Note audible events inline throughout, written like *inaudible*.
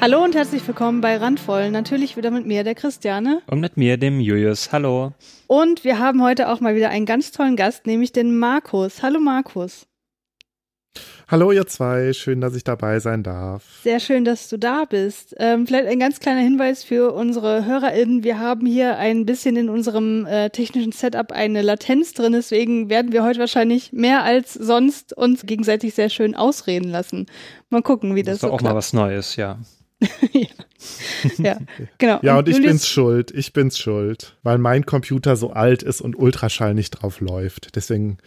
Hallo und herzlich willkommen bei Randvoll. Natürlich wieder mit mir, der Christiane. Und mit mir, dem Julius. Hallo. Und wir haben heute auch mal wieder einen ganz tollen Gast, nämlich den Markus. Hallo Markus. Hallo ihr zwei, schön, dass ich dabei sein darf. Sehr schön, dass du da bist. Ähm, vielleicht ein ganz kleiner Hinweis für unsere HörerInnen. Wir haben hier ein bisschen in unserem äh, technischen Setup eine Latenz drin, deswegen werden wir heute wahrscheinlich mehr als sonst uns gegenseitig sehr schön ausreden lassen. Mal gucken, wie das, das ist so auch klappt. mal was Neues, ja. Ja. ja, genau. Ja, und ich Julius- bin's schuld, ich bin's schuld, weil mein Computer so alt ist und Ultraschall nicht drauf läuft. Deswegen,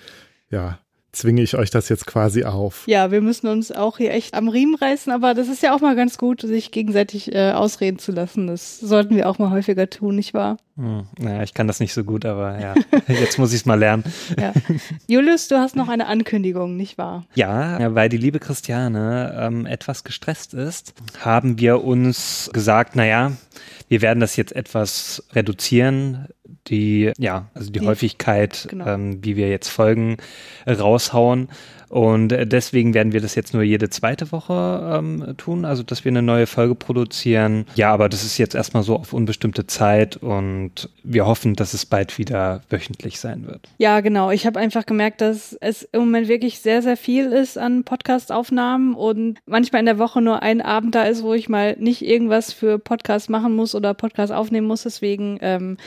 ja, zwinge ich euch das jetzt quasi auf. Ja, wir müssen uns auch hier echt am Riemen reißen, aber das ist ja auch mal ganz gut, sich gegenseitig äh, ausreden zu lassen. Das sollten wir auch mal häufiger tun, nicht wahr? Hm, naja, ich kann das nicht so gut, aber ja, *laughs* jetzt muss ich es mal lernen. Ja. Julius, du hast noch eine Ankündigung, nicht wahr? Ja, weil die liebe Christiane ähm, etwas gestresst ist, haben wir uns gesagt, naja, wir werden das jetzt etwas reduzieren, die, ja, also die, Die- Häufigkeit, genau. ähm, wie wir jetzt Folgen raushauen. Und äh, deswegen werden wir das jetzt nur jede zweite Woche ähm, tun, also dass wir eine neue Folge produzieren. Ja, aber das ist jetzt erstmal so auf unbestimmte Zeit und wir hoffen, dass es bald wieder wöchentlich sein wird. Ja, genau. Ich habe einfach gemerkt, dass es im Moment wirklich sehr, sehr viel ist an Podcast-Aufnahmen und manchmal in der Woche nur ein Abend da ist, wo ich mal nicht irgendwas für Podcast machen muss oder Podcast aufnehmen muss. Deswegen, ähm,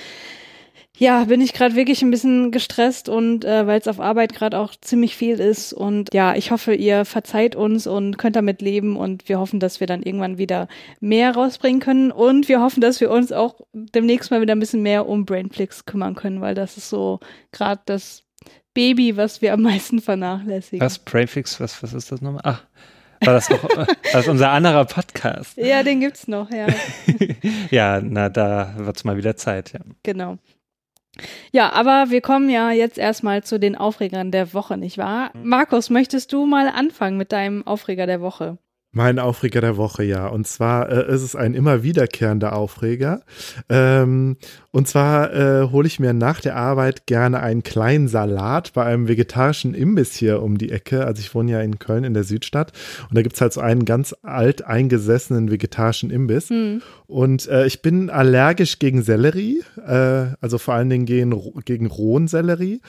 ja, bin ich gerade wirklich ein bisschen gestresst und äh, weil es auf Arbeit gerade auch ziemlich viel ist. Und ja, ich hoffe, ihr verzeiht uns und könnt damit leben und wir hoffen, dass wir dann irgendwann wieder mehr rausbringen können. Und wir hoffen, dass wir uns auch demnächst mal wieder ein bisschen mehr um Brainflix kümmern können, weil das ist so gerade das Baby, was wir am meisten vernachlässigen. Was? Prefix, was, was ist das nochmal? Ach, war das noch, *laughs* das ist unser anderer Podcast. Ja, den gibt's noch, ja, *laughs* Ja, na, da wird's mal wieder Zeit, ja. genau. Ja, aber wir kommen ja jetzt erstmal zu den Aufregern der Woche, nicht wahr? Markus, möchtest du mal anfangen mit deinem Aufreger der Woche? Mein Aufreger der Woche, ja. Und zwar äh, ist es ein immer wiederkehrender Aufreger. Ähm, und zwar äh, hole ich mir nach der Arbeit gerne einen kleinen Salat bei einem vegetarischen Imbiss hier um die Ecke. Also ich wohne ja in Köln in der Südstadt. Und da gibt's halt so einen ganz alt eingesessenen vegetarischen Imbiss. Hm. Und äh, ich bin allergisch gegen Sellerie, äh, also vor allen Dingen gegen, gegen rohen Sellerie.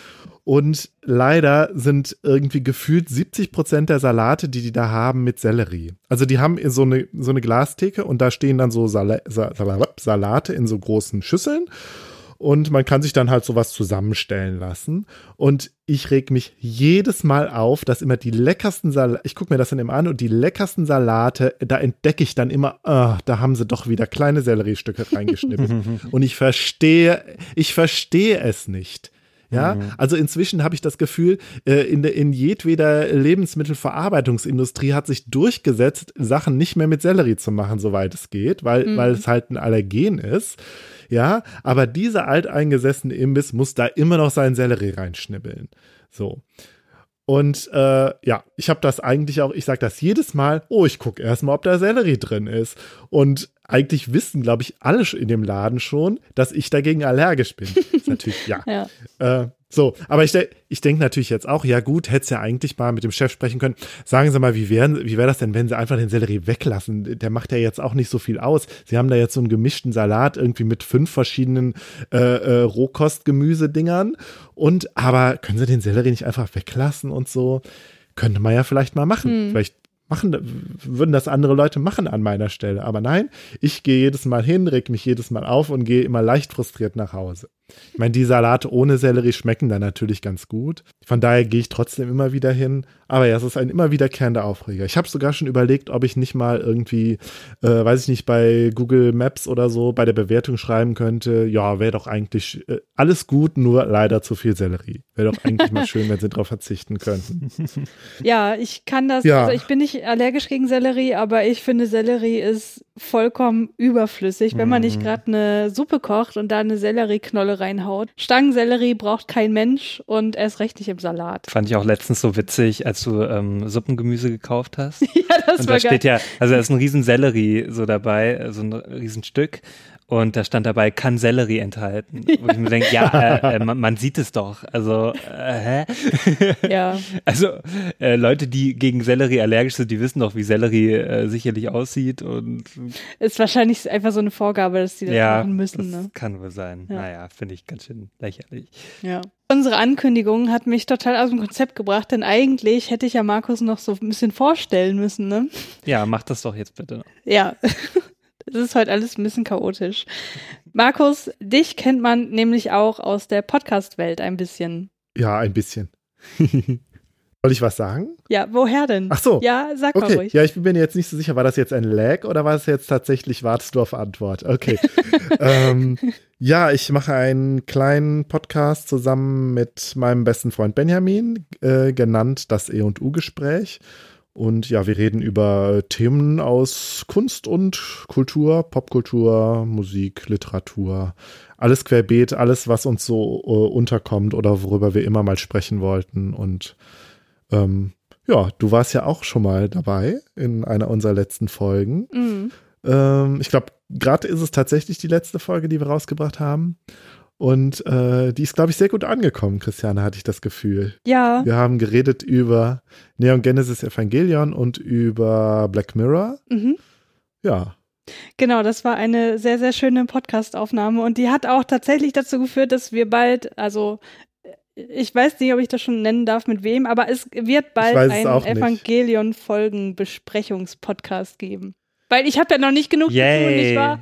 Und leider sind irgendwie gefühlt 70 Prozent der Salate, die die da haben, mit Sellerie. Also die haben so eine, so eine Glastheke und da stehen dann so Sala Sa Sala Salate in so großen Schüsseln. Und man kann sich dann halt sowas zusammenstellen lassen. Und ich reg mich jedes Mal auf, dass immer die leckersten Salate, ich gucke mir das dann immer an und die leckersten Salate, da entdecke ich dann immer, ah, da haben sie doch wieder kleine Selleriestücke reingeschnippelt. *laughs* und ich verstehe, ich verstehe es nicht. Ja, also inzwischen habe ich das Gefühl, äh, in, der, in jedweder Lebensmittelverarbeitungsindustrie hat sich durchgesetzt, Sachen nicht mehr mit Sellerie zu machen, soweit es geht, weil, weil es halt ein Allergen ist. Ja, aber dieser alteingesessene Imbiss muss da immer noch seinen Sellerie reinschnibbeln. So. Und äh, ja, ich habe das eigentlich auch, ich sage das jedes Mal, oh, ich gucke erstmal, ob da Sellerie drin ist. Und eigentlich wissen, glaube ich, alle in dem Laden schon, dass ich dagegen allergisch bin. ist *laughs* natürlich, ja. Ja. Äh, so, aber ich, de ich denke natürlich jetzt auch, ja gut, hätte ja eigentlich mal mit dem Chef sprechen können. Sagen Sie mal, wie wäre wie wär das denn, wenn Sie einfach den Sellerie weglassen? Der macht ja jetzt auch nicht so viel aus. Sie haben da jetzt so einen gemischten Salat irgendwie mit fünf verschiedenen äh, äh, Rohkostgemüsedingern. Und aber können Sie den Sellerie nicht einfach weglassen und so? Könnte man ja vielleicht mal machen. Vielleicht machen, würden das andere Leute machen an meiner Stelle. Aber nein, ich gehe jedes Mal hin, reg mich jedes Mal auf und gehe immer leicht frustriert nach Hause. Ich meine, die Salate ohne Sellerie schmecken dann natürlich ganz gut. Von daher gehe ich trotzdem immer wieder hin. Aber ja, es ist ein immer wiederkehrender Aufreger. Ich habe sogar schon überlegt, ob ich nicht mal irgendwie, äh, weiß ich nicht, bei Google Maps oder so bei der Bewertung schreiben könnte, ja, wäre doch eigentlich äh, alles gut, nur leider zu viel Sellerie. Wäre doch eigentlich mal schön, wenn sie darauf verzichten könnten. *laughs* Ja, ich kann das, Ja. also ich bin nicht allergisch gegen Sellerie, aber ich finde Sellerie ist vollkommen überflüssig, wenn man nicht gerade eine Suppe kocht und da eine Sellerieknolle reinhaut. Stangensellerie braucht kein Mensch und erst recht nicht im Salat. Fand ich auch letztens so witzig, als du ähm, Suppengemüse gekauft hast. *laughs* Ja, das Und war da geil. steht ja, also da ist ein riesen Sellerie so dabei, so ein Riesenstück. Und da stand dabei, kann Sellerie enthalten. *laughs* Wo ich mir denke, ja, äh, äh, man, man sieht es doch. Also, äh, hä? *laughs* ja. Also, äh, Leute, die gegen Sellerie allergisch sind, die wissen doch, wie Sellerie äh, sicherlich aussieht und Ist wahrscheinlich einfach so eine Vorgabe, dass die das ja, machen müssen. das Ne? kann wohl sein. Ja. Naja, finde ich ganz schön lächerlich. Ja. Unsere Ankündigung hat mich total aus dem Konzept gebracht, denn eigentlich hätte ich ja Markus noch so ein bisschen vorstellen müssen, ne? Ja, mach das doch jetzt bitte. Ja. Es ist heute alles ein bisschen chaotisch. Markus, dich kennt man nämlich auch aus der Podcast-Welt ein bisschen. Ja, ein bisschen. *laughs* Soll ich was sagen? Ja, woher denn? Ach so. Ja, sag mal Okay, ruhig. ja, ich bin mir jetzt nicht so sicher, war das jetzt ein Lag oder war es jetzt tatsächlich, wartest du auf Antwort? Okay. *laughs* ähm, ja, ich mache einen kleinen Podcast zusammen mit meinem besten Freund Benjamin, äh, genannt das E und ja, wir reden über Themen aus Kunst und Kultur, Popkultur, Musik, Literatur, alles querbeet, alles, was uns so äh, unterkommt oder worüber wir immer mal sprechen wollten. Und ähm, ja, du warst ja auch schon mal dabei in einer unserer letzten Folgen. Mhm. Ähm, ich glaube, gerade ist es tatsächlich die letzte Folge, die wir rausgebracht haben. Und äh, die ist, glaube ich, sehr gut angekommen, Christiane, hatte ich das Gefühl. Ja, Wir haben geredet über Neon Genesis Evangelion und über Black Mirror. mhm. Ja, genau, das war eine sehr, sehr schöne Podcast-Aufnahme und die hat auch tatsächlich dazu geführt, dass wir bald, also äh, ich weiß nicht, ob ich das schon nennen darf, mit wem, aber es wird bald einen. Evangelion-Folgen-Besprechungspodcast geben. Weil ich habe ja noch nicht genug zu tun, nicht Yay. wahr?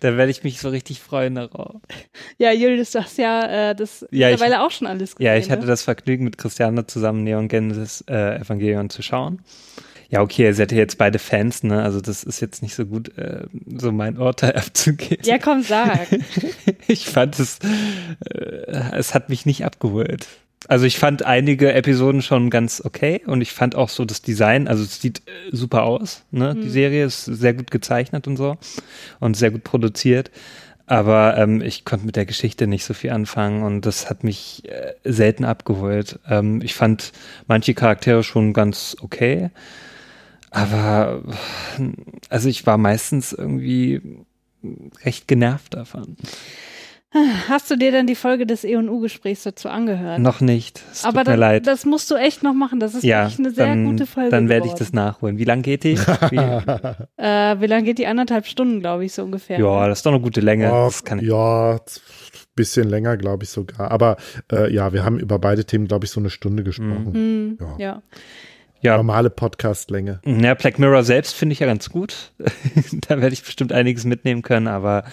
Da werde ich mich so richtig freuen darauf. Ja, Julius, du hast ja äh, das Ja, ich- mittlerweile auch schon alles gesehen. Ja, ich hatte ne? das Vergnügen, mit Christiane zusammen Neon Genesis äh, Evangelion zu schauen. Ja, okay, ihr seid ja jetzt beide Fans, ne? Also das ist jetzt nicht so gut, äh, so mein Urteil *laughs* abzugeben. Ja, komm, sag. *laughs* Ich fand es, äh, es hat mich nicht abgeholt. Also ich fand einige Episoden schon ganz okay und ich fand auch so das Design, also es sieht äh, super aus, ne? Die Serie ist sehr gut gezeichnet und so und sehr gut produziert. Aber ähm, ich konnte mit der Geschichte nicht so viel anfangen und das hat mich äh, selten abgeholt. Ähm, ich fand manche Charaktere schon ganz okay, aber also ich war meistens irgendwie recht genervt davon. Hast du dir dann die Folge des E&U-Gesprächs dazu angehört? Noch nicht. Es aber tut mir dann, leid. das musst du echt noch machen. Das ist ja, wirklich eine sehr dann, gute Folge. dann werde ich das nachholen. Wie lang geht die? Wie, *laughs* Äh, wie lange geht die? Anderthalb Stunden, glaube ich, so ungefähr. ja, das ist doch eine gute Länge. Oh, das ja, bisschen länger, glaube ich sogar. Aber äh, ja, wir haben über beide Themen, glaube ich, so eine Stunde gesprochen. Hm, Ja. ja. Ja, Normale Podcast-Länge. ja, Black Mirror selbst finde ich ja ganz gut. *laughs* da werde ich bestimmt einiges mitnehmen können, aber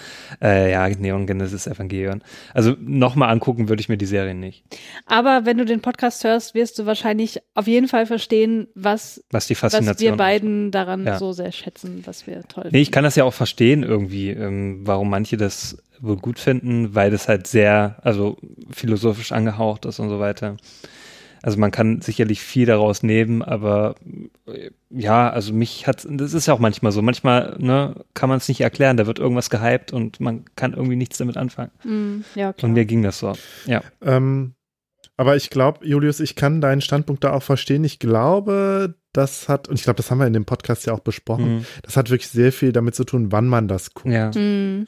äh, ja, Neon Genesis Evangelion. Also nochmal angucken würde ich mir die Serie nicht. Aber wenn du den Podcast hörst, wirst du wahrscheinlich auf jeden Fall verstehen, was, Was die was Faszination wir beiden daran Ja. so sehr schätzen, was wir toll Nee, ich kann das ja auch verstehen irgendwie, ähm, warum manche das wohl gut finden, weil das halt sehr, also philosophisch angehaucht ist und so weiter. Also man kann sicherlich viel daraus nehmen, aber äh, ja, also mich hat, das ist ja auch manchmal so. Manchmal ne, kann man es nicht erklären, da wird irgendwas gehypt und man kann irgendwie nichts damit anfangen. Hm, ja, klar. Und mir ging das so. Ja. Ähm, aber ich glaube, Julius, ich kann deinen Standpunkt da auch verstehen. Ich glaube, das hat, und ich glaube, das haben wir in dem Podcast ja auch besprochen, Mhm. das hat wirklich sehr viel damit zu tun, wann man das guckt. Ja. Hm,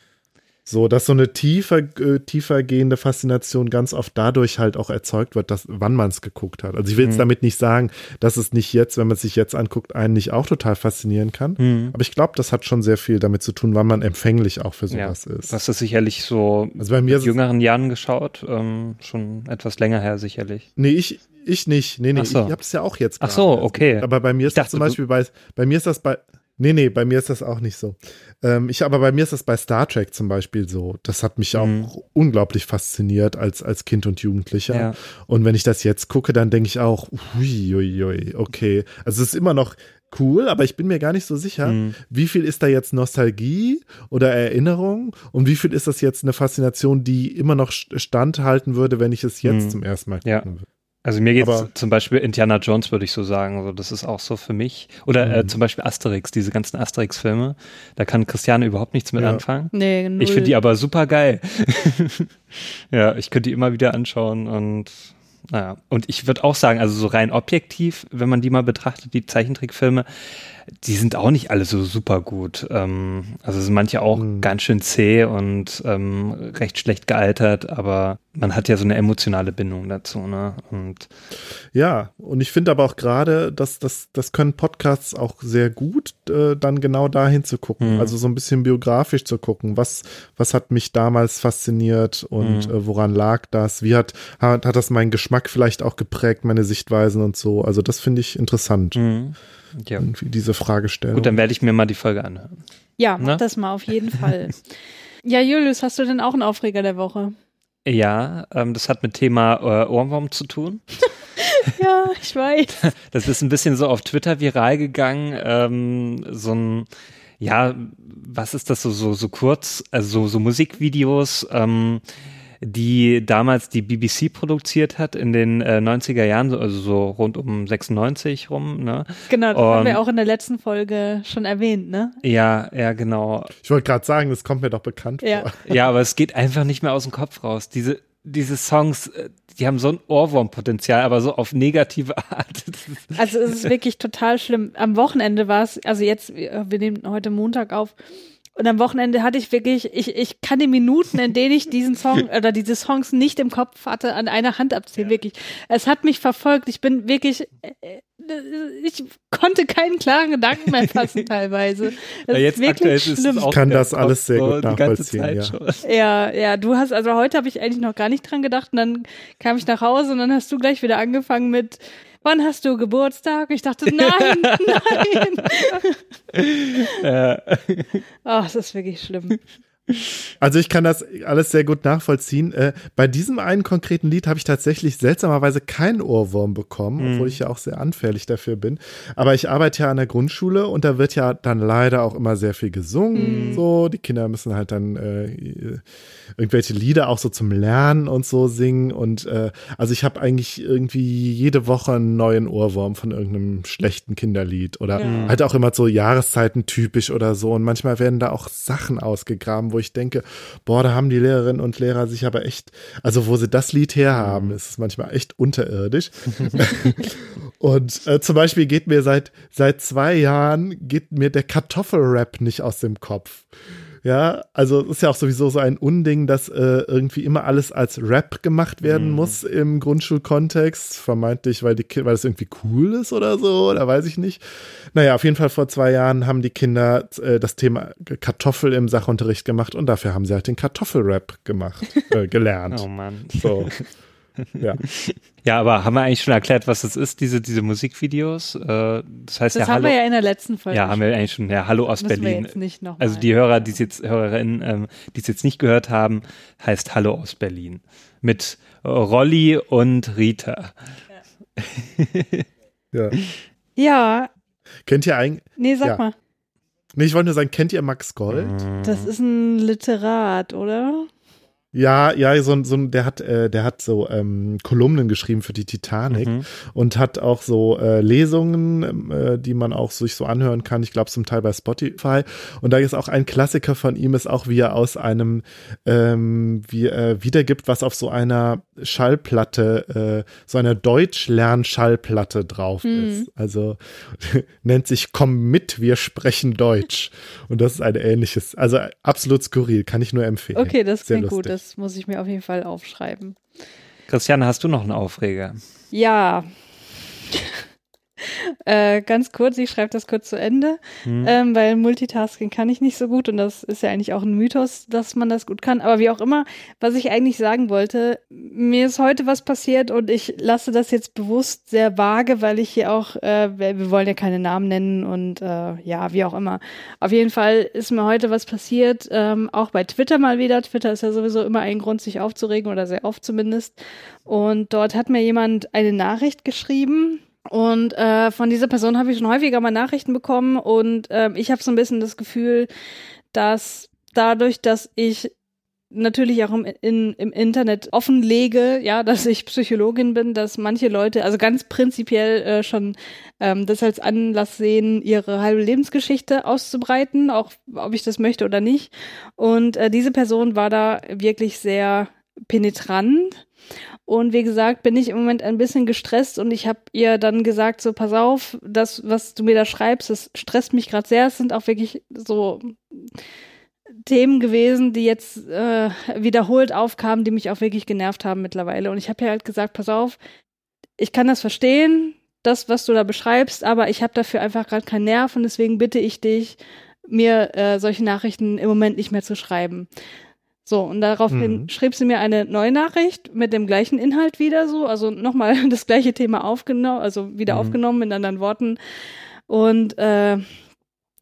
So, dass so eine tiefer, äh, tiefer gehende Faszination ganz oft dadurch halt auch erzeugt wird, dass, wann man es geguckt hat. Also ich will jetzt Mhm. damit nicht sagen, dass es nicht jetzt, wenn man es sich jetzt anguckt, einen nicht auch total faszinieren kann. Mhm. Aber ich glaube, das hat schon sehr viel damit zu tun, wann man empfänglich auch für Ja, sowas ist. Du hast das sicherlich so Also bei mir ist jüngeren Jahren geschaut, ähm, schon etwas länger her sicherlich. nee, ich, ich nicht. Nee, nee, so. ich hab's ja auch jetzt Ach so, okay. geguckt. Aber bei mir ist das dachte, zum du- Beispiel bei, bei mir ist das bei, nee, nee, bei mir ist das auch nicht so. Ähm, ich, aber bei mir ist das bei Star Trek zum Beispiel so. Das hat mich Mhm. auch unglaublich fasziniert als, als Kind und Jugendlicher. Ja. Und wenn ich das jetzt gucke, dann denke ich auch, ui, ui, ui, okay. Also es ist immer noch cool, aber ich bin mir gar nicht so sicher, Mhm. wie viel ist da jetzt Nostalgie oder Erinnerung und wie viel ist das jetzt eine Faszination, die immer noch st- standhalten würde, wenn ich es jetzt Mhm. zum ersten Mal Ja. gucken würde. Also mir geht es zum Beispiel Indiana Jones, würde ich so sagen. So, das ist auch so für mich. Oder äh, Mhm. zum Beispiel Asterix, diese ganzen Asterix-Filme. Da kann Christiane überhaupt nichts mit Ja. anfangen. nee, null. Ich finde die aber super geil. *laughs* ja, ich könnte die immer wieder anschauen und naja. Und ich würde auch sagen, also so rein objektiv, wenn man die mal betrachtet, die Zeichentrickfilme, die sind auch nicht alle so super gut. Ähm, also sind manche auch mhm. ganz schön zäh und ähm, recht schlecht gealtert, aber man hat ja so eine emotionale Bindung dazu, ne? Und ja, und ich finde aber auch gerade, dass das, das können Podcasts auch sehr gut, äh, dann genau dahin zu gucken. Mhm. Also so ein bisschen biografisch zu gucken. Was, was hat mich damals fasziniert und mhm. äh, woran lag das? Wie hat, hat, hat das meinen Geschmack vielleicht auch geprägt, meine Sichtweisen und so? Also das finde ich interessant. Mhm. Ja. Irgendwie diese Fragestellung. Gut, dann werde ich mir mal die Folge anhören. Ja, mach ne? das mal auf jeden Fall. *laughs* ja, Julius, hast du denn auch einen Aufreger der Woche? Ja, ähm, das hat mit Thema äh, Ohrwurm zu tun. *laughs* ja, ich weiß. *laughs* Das ist ein bisschen so auf Twitter viral gegangen. Ähm, so ein, ja, was ist das so, so, so kurz, also so, so Musikvideos, ähm, die damals die BBC produziert hat in den äh, 90er Jahren, also so rund um 96 rum. Ne? Genau, das Und, haben wir auch in der letzten Folge schon erwähnt, ne? Ja, ja, genau. Ich wollte gerade sagen, das kommt mir doch bekannt ja. vor. Ja, aber es geht einfach nicht mehr aus dem Kopf raus. Diese, diese Songs, äh, die haben so ein Ohrwurmpotenzial, aber so auf negative Art. Also es ist wirklich total schlimm. Am Wochenende war es, also jetzt, wir nehmen heute Montag auf, und am Wochenende hatte ich wirklich, ich, ich kann die Minuten, in denen ich diesen Song *laughs* oder diese Songs nicht im Kopf hatte, an einer Hand abzählen, ja. wirklich. Es hat mich verfolgt. Ich bin wirklich, äh, ich konnte keinen klaren Gedanken mehr fassen *laughs* teilweise. Das ja, jetzt ist wirklich schlimm. ich kann das alles sehr gut nachvollziehen. Ja. ja, ja, du hast, also heute habe ich eigentlich noch gar nicht dran gedacht und dann kam ich nach Hause und dann hast du gleich wieder angefangen mit, wann hast du Geburtstag? Ich dachte, *laughs* nein, nein. Ja. Oh, das ist wirklich schlimm. Also ich kann das alles sehr gut nachvollziehen. Äh, bei diesem einen konkreten Lied habe ich tatsächlich seltsamerweise keinen Ohrwurm bekommen, mhm. obwohl ich ja auch sehr anfällig dafür bin. Aber ich arbeite ja an der Grundschule und da wird ja dann leider auch immer sehr viel gesungen. Mhm. So, die Kinder müssen halt dann äh, irgendwelche Lieder auch so zum Lernen und so singen. Und äh, also ich habe eigentlich irgendwie jede Woche einen neuen Ohrwurm von irgendeinem schlechten Kinderlied oder ja. halt auch immer so Jahreszeiten typisch oder so. Und manchmal werden da auch Sachen ausgegraben, wo ich denke, boah, da haben die Lehrerinnen und Lehrer sich aber echt, also wo sie das Lied herhaben, ist es manchmal echt unterirdisch. *laughs* und äh, zum Beispiel geht mir seit, seit zwei Jahren, geht mir der Kartoffelrap nicht aus dem Kopf. Ja, also ist ja auch sowieso so ein Unding, dass äh, irgendwie immer alles als Rap gemacht werden mhm. muss im Grundschulkontext. Vermeintlich, weil, die, weil das irgendwie cool ist oder so, oder weiß ich nicht. Naja, auf jeden Fall vor zwei Jahren haben die Kinder äh, das Thema Kartoffel im Sachunterricht gemacht und dafür haben sie halt den Kartoffelrap gemacht, äh, gelernt. *laughs* oh Mann. So. *laughs* Ja. ja, aber haben wir eigentlich schon erklärt, was das ist, diese, diese Musikvideos? Äh, das heißt das ja haben Hallo, wir ja in der letzten Folge. Ja, haben wir eigentlich schon. Ja, Hallo aus Müssen Berlin. Wir jetzt nicht noch also die Hörer, die es jetzt, Hörerinnen, ähm, die es jetzt nicht gehört haben, heißt Hallo aus Berlin. Mit Rolli und Rita. Ja. ja. *laughs* ja. Kennt ihr eigentlich. Nee, sag ja. mal. Nee, ich wollte nur sagen, kennt ihr Max Gold? Das ist ein Literat, oder? Ja, ja, so, so der hat, äh, der hat so ähm, Kolumnen geschrieben für die Titanic mhm. und hat auch so äh, Lesungen, äh, die man auch sich so anhören kann. Ich glaube zum Teil bei Spotify. Und da ist auch ein Klassiker von ihm, ist auch wie er aus einem ähm, wie äh, wiedergibt, was auf so einer Schallplatte, äh, so einer Deutsch-Lern-Schallplatte drauf mhm. ist. Also *laughs* nennt sich Komm mit, wir sprechen Deutsch. Und das ist ein ähnliches, also absolut skurril, kann ich nur empfehlen. Okay, das Sehr klingt lustig. gut. Das das muss ich mir auf jeden Fall aufschreiben. Christiane, hast du noch einen Aufreger? Ja. *laughs* Äh, ganz kurz, ich schreibe das kurz zu Ende, hm. ähm, weil Multitasking kann ich nicht so gut und das ist ja eigentlich auch ein Mythos, dass man das gut kann. Aber wie auch immer, was ich eigentlich sagen wollte, mir ist heute was passiert und ich lasse das jetzt bewusst sehr vage, weil ich hier auch, äh, wir wollen ja keine Namen nennen und äh, ja, wie auch immer. Auf jeden Fall ist mir heute was passiert, ähm, auch bei Twitter mal wieder. Twitter ist ja sowieso immer ein Grund, sich aufzuregen oder sehr oft zumindest. Und dort hat mir jemand eine Nachricht geschrieben und äh, von dieser Person habe ich schon häufiger mal Nachrichten bekommen und äh, ich habe so ein bisschen das Gefühl, dass dadurch, dass ich natürlich auch im, in, im Internet offenlege, ja, *laughs* dass ich Psychologin bin, dass manche Leute, also ganz prinzipiell äh, schon ähm, das als Anlass sehen, ihre halbe Lebensgeschichte auszubreiten, auch ob ich das möchte oder nicht. Und äh, diese Person war da wirklich sehr penetrant. Und wie gesagt, bin ich im Moment ein bisschen gestresst und ich habe ihr dann gesagt, so pass auf, das, was du mir da schreibst, das stresst mich gerade sehr. Es sind auch wirklich so Themen gewesen, die jetzt äh, wiederholt aufkamen, die mich auch wirklich genervt haben mittlerweile. Und ich habe ihr halt gesagt, pass auf, ich kann das verstehen, das, was du da beschreibst, aber ich habe dafür einfach gerade keinen Nerv und deswegen bitte ich dich, mir äh, solche Nachrichten im Moment nicht mehr zu schreiben. So, und daraufhin mhm. schrieb sie mir eine neue Nachricht mit dem gleichen Inhalt wieder so, also nochmal *laughs* das gleiche Thema aufgenommen, also wieder mhm. aufgenommen in anderen Worten. Und äh,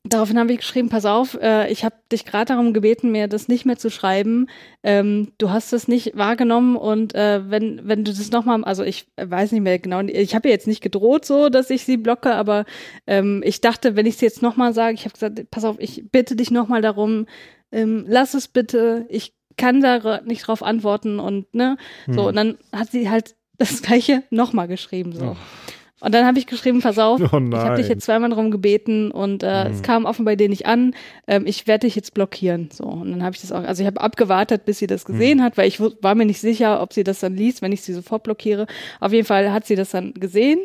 daraufhin habe ich geschrieben, pass auf, äh, ich habe dich gerade darum gebeten, mir das nicht mehr zu schreiben. Ähm, du hast das nicht wahrgenommen und äh, wenn, wenn du das nochmal, also ich weiß nicht mehr genau, ich habe ihr jetzt nicht gedroht so, dass ich sie blocke, aber ähm, ich dachte, wenn ich es jetzt nochmal sage, ich habe gesagt, pass auf, ich bitte dich nochmal darum, ähm, lass es bitte, ich kann da nicht drauf antworten und ne, so, hm. und dann hat sie halt *laughs* das gleiche nochmal geschrieben, so. Oh. Und dann habe ich geschrieben, pass auf, *laughs* oh ich habe dich jetzt zweimal darum gebeten und äh, hm. es kam offen bei dir nicht an. Ähm, ich werde dich jetzt blockieren. So und dann habe ich das auch, also ich habe abgewartet, bis sie das gesehen hm. hat, weil ich war mir nicht sicher, ob sie das dann liest, wenn ich sie sofort blockiere. Auf jeden Fall hat sie das dann gesehen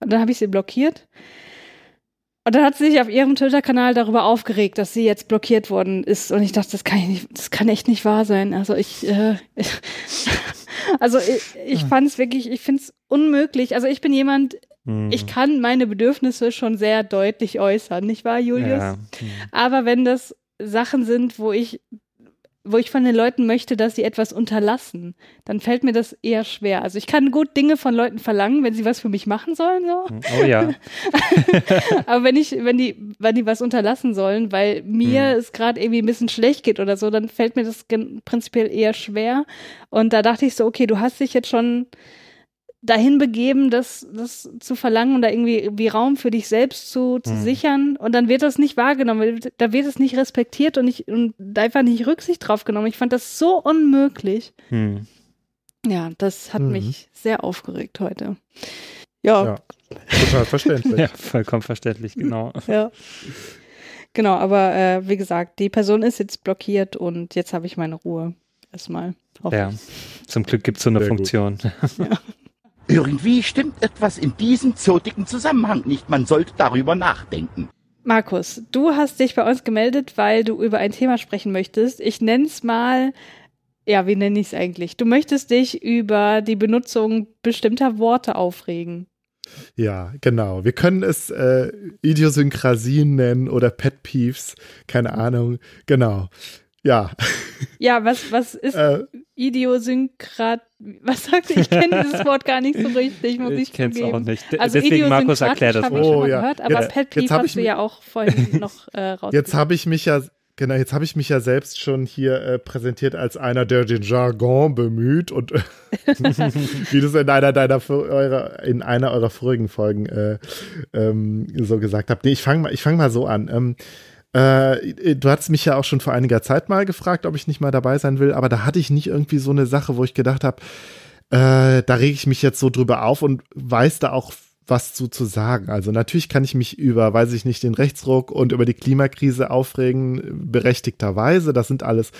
und dann habe ich sie blockiert. Und dann hat sie sich auf ihrem Twitter-Kanal darüber aufgeregt, dass sie jetzt blockiert worden ist. Und ich dachte, das kann, ich nicht, das kann echt nicht wahr sein. Also ich, äh, ich *laughs* also ich, ich fand es wirklich, ich finde es unmöglich. Also ich bin jemand, mhm. ich kann meine Bedürfnisse schon sehr deutlich äußern, nicht wahr, Julius? Ja. Mhm. Aber wenn das Sachen sind, wo ich wo ich von den Leuten möchte, dass sie etwas unterlassen, dann fällt mir das eher schwer. Also ich kann gut Dinge von Leuten verlangen, wenn sie was für mich machen sollen, so. Oh ja. *laughs* Aber wenn ich, wenn die, wenn die was unterlassen sollen, weil mir hm. es gerade irgendwie ein bisschen schlecht geht oder so, dann fällt mir das prinzipiell eher schwer. Und da dachte ich so, okay, du hast dich jetzt schon dahin begeben, das, das zu verlangen und da irgendwie wie Raum für dich selbst zu, zu mhm. sichern und dann wird das nicht wahrgenommen, da wird es nicht respektiert und, nicht, und einfach nicht Rücksicht drauf genommen. Ich fand das so unmöglich. Mhm. Ja, das hat mhm. mich sehr aufgeregt heute. Ja. ja total verständlich. *laughs* ja, vollkommen verständlich, genau. *laughs* ja. Genau, aber äh, wie gesagt, die Person ist jetzt blockiert und jetzt habe ich meine Ruhe. Erstmal. Ja, zum Glück gibt es so eine Sehr Funktion. Ja. *laughs* Irgendwie stimmt etwas in diesem zotigen Zusammenhang nicht. Man sollte darüber nachdenken. Markus, du hast dich bei uns gemeldet, weil du über ein Thema sprechen möchtest. Ich nenne es mal, ja, wie nenne ich es eigentlich? Du möchtest dich über die Benutzung bestimmter Worte aufregen. Ja, genau. Wir können es äh, Idiosynkrasien nennen oder Pet Peeves, keine Ahnung. Genau. Ja. Ja, was, was ist äh, Idiosynkrat? Was sagt Ich kenne dieses *laughs* Wort gar nicht so richtig, muss ich, ich kenne es auch nicht. Also Deswegen Markus erklärt das. Habe ich schon mal ja. gehört, aber jetzt, Pet Peeve hast du ja auch vorhin *laughs* noch äh. Jetzt habe ich mich ja Genau, jetzt habe ich mich ja selbst schon hier äh, präsentiert als einer, der den Jargon bemüht und *laughs* wie du es in einer deiner eurer, in einer eurer vorigen Folgen äh, ähm, so gesagt habt. Nee, ich fange mal, ich fange mal so an. Ähm, äh, du hast mich ja auch schon vor einiger Zeit mal gefragt, ob ich nicht mal dabei sein will, aber da hatte ich nicht irgendwie so eine Sache, wo ich gedacht habe, äh, da rege ich mich jetzt so drüber auf und weiß da auch was zu, zu sagen. Also natürlich kann ich mich über, weiß ich nicht, den Rechtsruck und über die Klimakrise aufregen, berechtigterweise. Das sind alles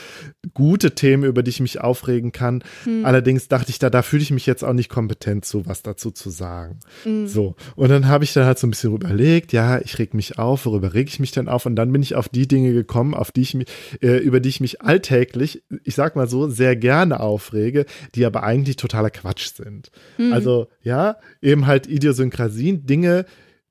gute Themen, über die ich mich aufregen kann. Hm. Allerdings dachte ich da, da fühle ich mich jetzt auch nicht kompetent zu, was dazu zu sagen. Hm. So. Und dann habe ich dann halt so ein bisschen überlegt, ja, ich reg mich auf, worüber reg ich mich denn auf? Und dann bin ich auf die Dinge gekommen, auf die ich mich, äh, über die ich mich alltäglich, ich sag mal so, sehr gerne aufrege, die aber eigentlich totaler Quatsch sind. Hm. Also, ja, eben halt Idiosynkrasie Idiosynkrasien, Dinge,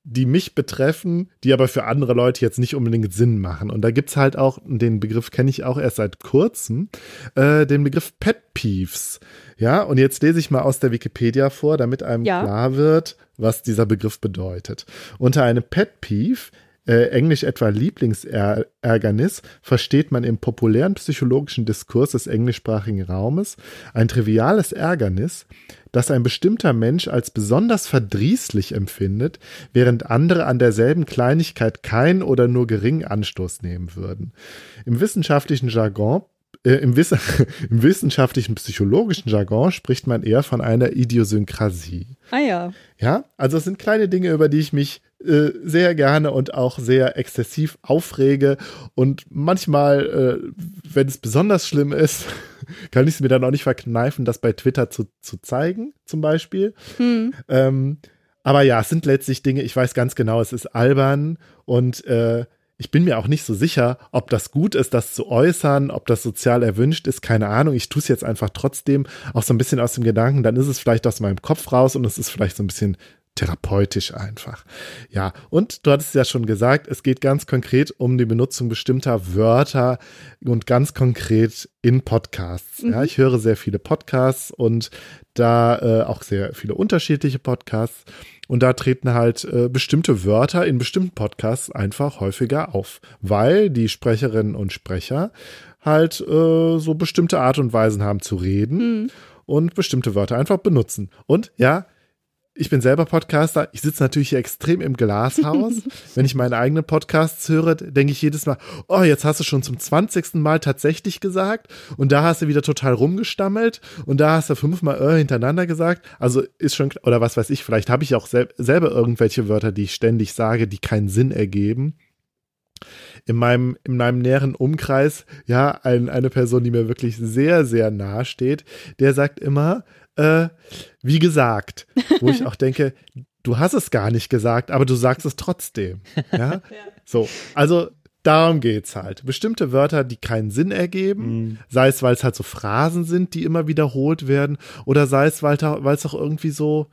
die mich betreffen, die aber für andere Leute jetzt nicht unbedingt Sinn machen. Und da gibt es halt auch, den Begriff kenne ich auch erst seit kurzem, äh, den Begriff Pet Peeves. Ja, und jetzt lese ich mal aus der Wikipedia vor, damit einem ja. klar wird, was dieser Begriff bedeutet. Unter einem Pet Peeve äh, Englisch etwa Lieblingsärgernis, versteht man im populären psychologischen Diskurs des englischsprachigen Raumes ein triviales Ärgernis, das ein bestimmter Mensch als besonders verdrießlich empfindet, während andere an derselben Kleinigkeit kein oder nur geringen Anstoß nehmen würden. Im wissenschaftlichen Jargon äh, im, Wiss *laughs* im, wissenschaftlichen psychologischen Jargon spricht man eher von einer Idiosynkrasie. Ah ja. Ja, also es sind kleine Dinge, über die ich mich äh, sehr gerne und auch sehr exzessiv aufrege und manchmal, äh, wenn es besonders schlimm ist, *laughs* kann ich es mir dann auch nicht verkneifen, das bei Twitter zu, zu zeigen, zum Beispiel. Hm. Ähm, aber ja, es sind letztlich Dinge, ich weiß ganz genau, es ist albern und äh, ich bin mir auch nicht so sicher, ob das gut ist, das zu äußern, ob das sozial erwünscht ist, keine Ahnung. Ich tue es jetzt einfach trotzdem auch so ein bisschen aus dem Gedanken, dann ist es vielleicht aus meinem Kopf raus und es ist vielleicht so ein bisschen therapeutisch einfach. Ja, und du hattest ja schon gesagt, es geht ganz konkret um die Benutzung bestimmter Wörter und ganz konkret in Podcasts. Ja, Mhm. ich höre sehr viele Podcasts und da äh, auch sehr viele unterschiedliche Podcasts. Und da treten halt äh, bestimmte Wörter in bestimmten Podcasts einfach häufiger auf, weil die Sprecherinnen und Sprecher halt äh, so bestimmte Art und Weisen haben zu reden Hm. und bestimmte Wörter einfach benutzen. Und ja, ich bin selber Podcaster. Ich sitze natürlich hier extrem im Glashaus. *laughs* Wenn ich meine eigenen Podcasts höre, denke ich jedes Mal, oh, jetzt hast du schon zum 20. Mal tatsächlich gesagt und da hast du wieder total rumgestammelt und da hast du fünfmal äh hintereinander gesagt. Also ist schon, oder was weiß ich, vielleicht habe ich auch sel selber irgendwelche Wörter, die ich ständig sage, die keinen Sinn ergeben in meinem, in meinem näheren Umkreis, ja, ein, eine Person, die mir wirklich sehr, sehr nahe steht, der sagt immer, äh, wie gesagt, wo ich auch denke, *laughs* du hast es gar nicht gesagt, aber du sagst es trotzdem. Ja, so, also darum geht's halt. Bestimmte Wörter, die keinen Sinn ergeben, Mhm. sei es, weil es halt so Phrasen sind, die immer wiederholt werden, oder sei es, weil es auch irgendwie so,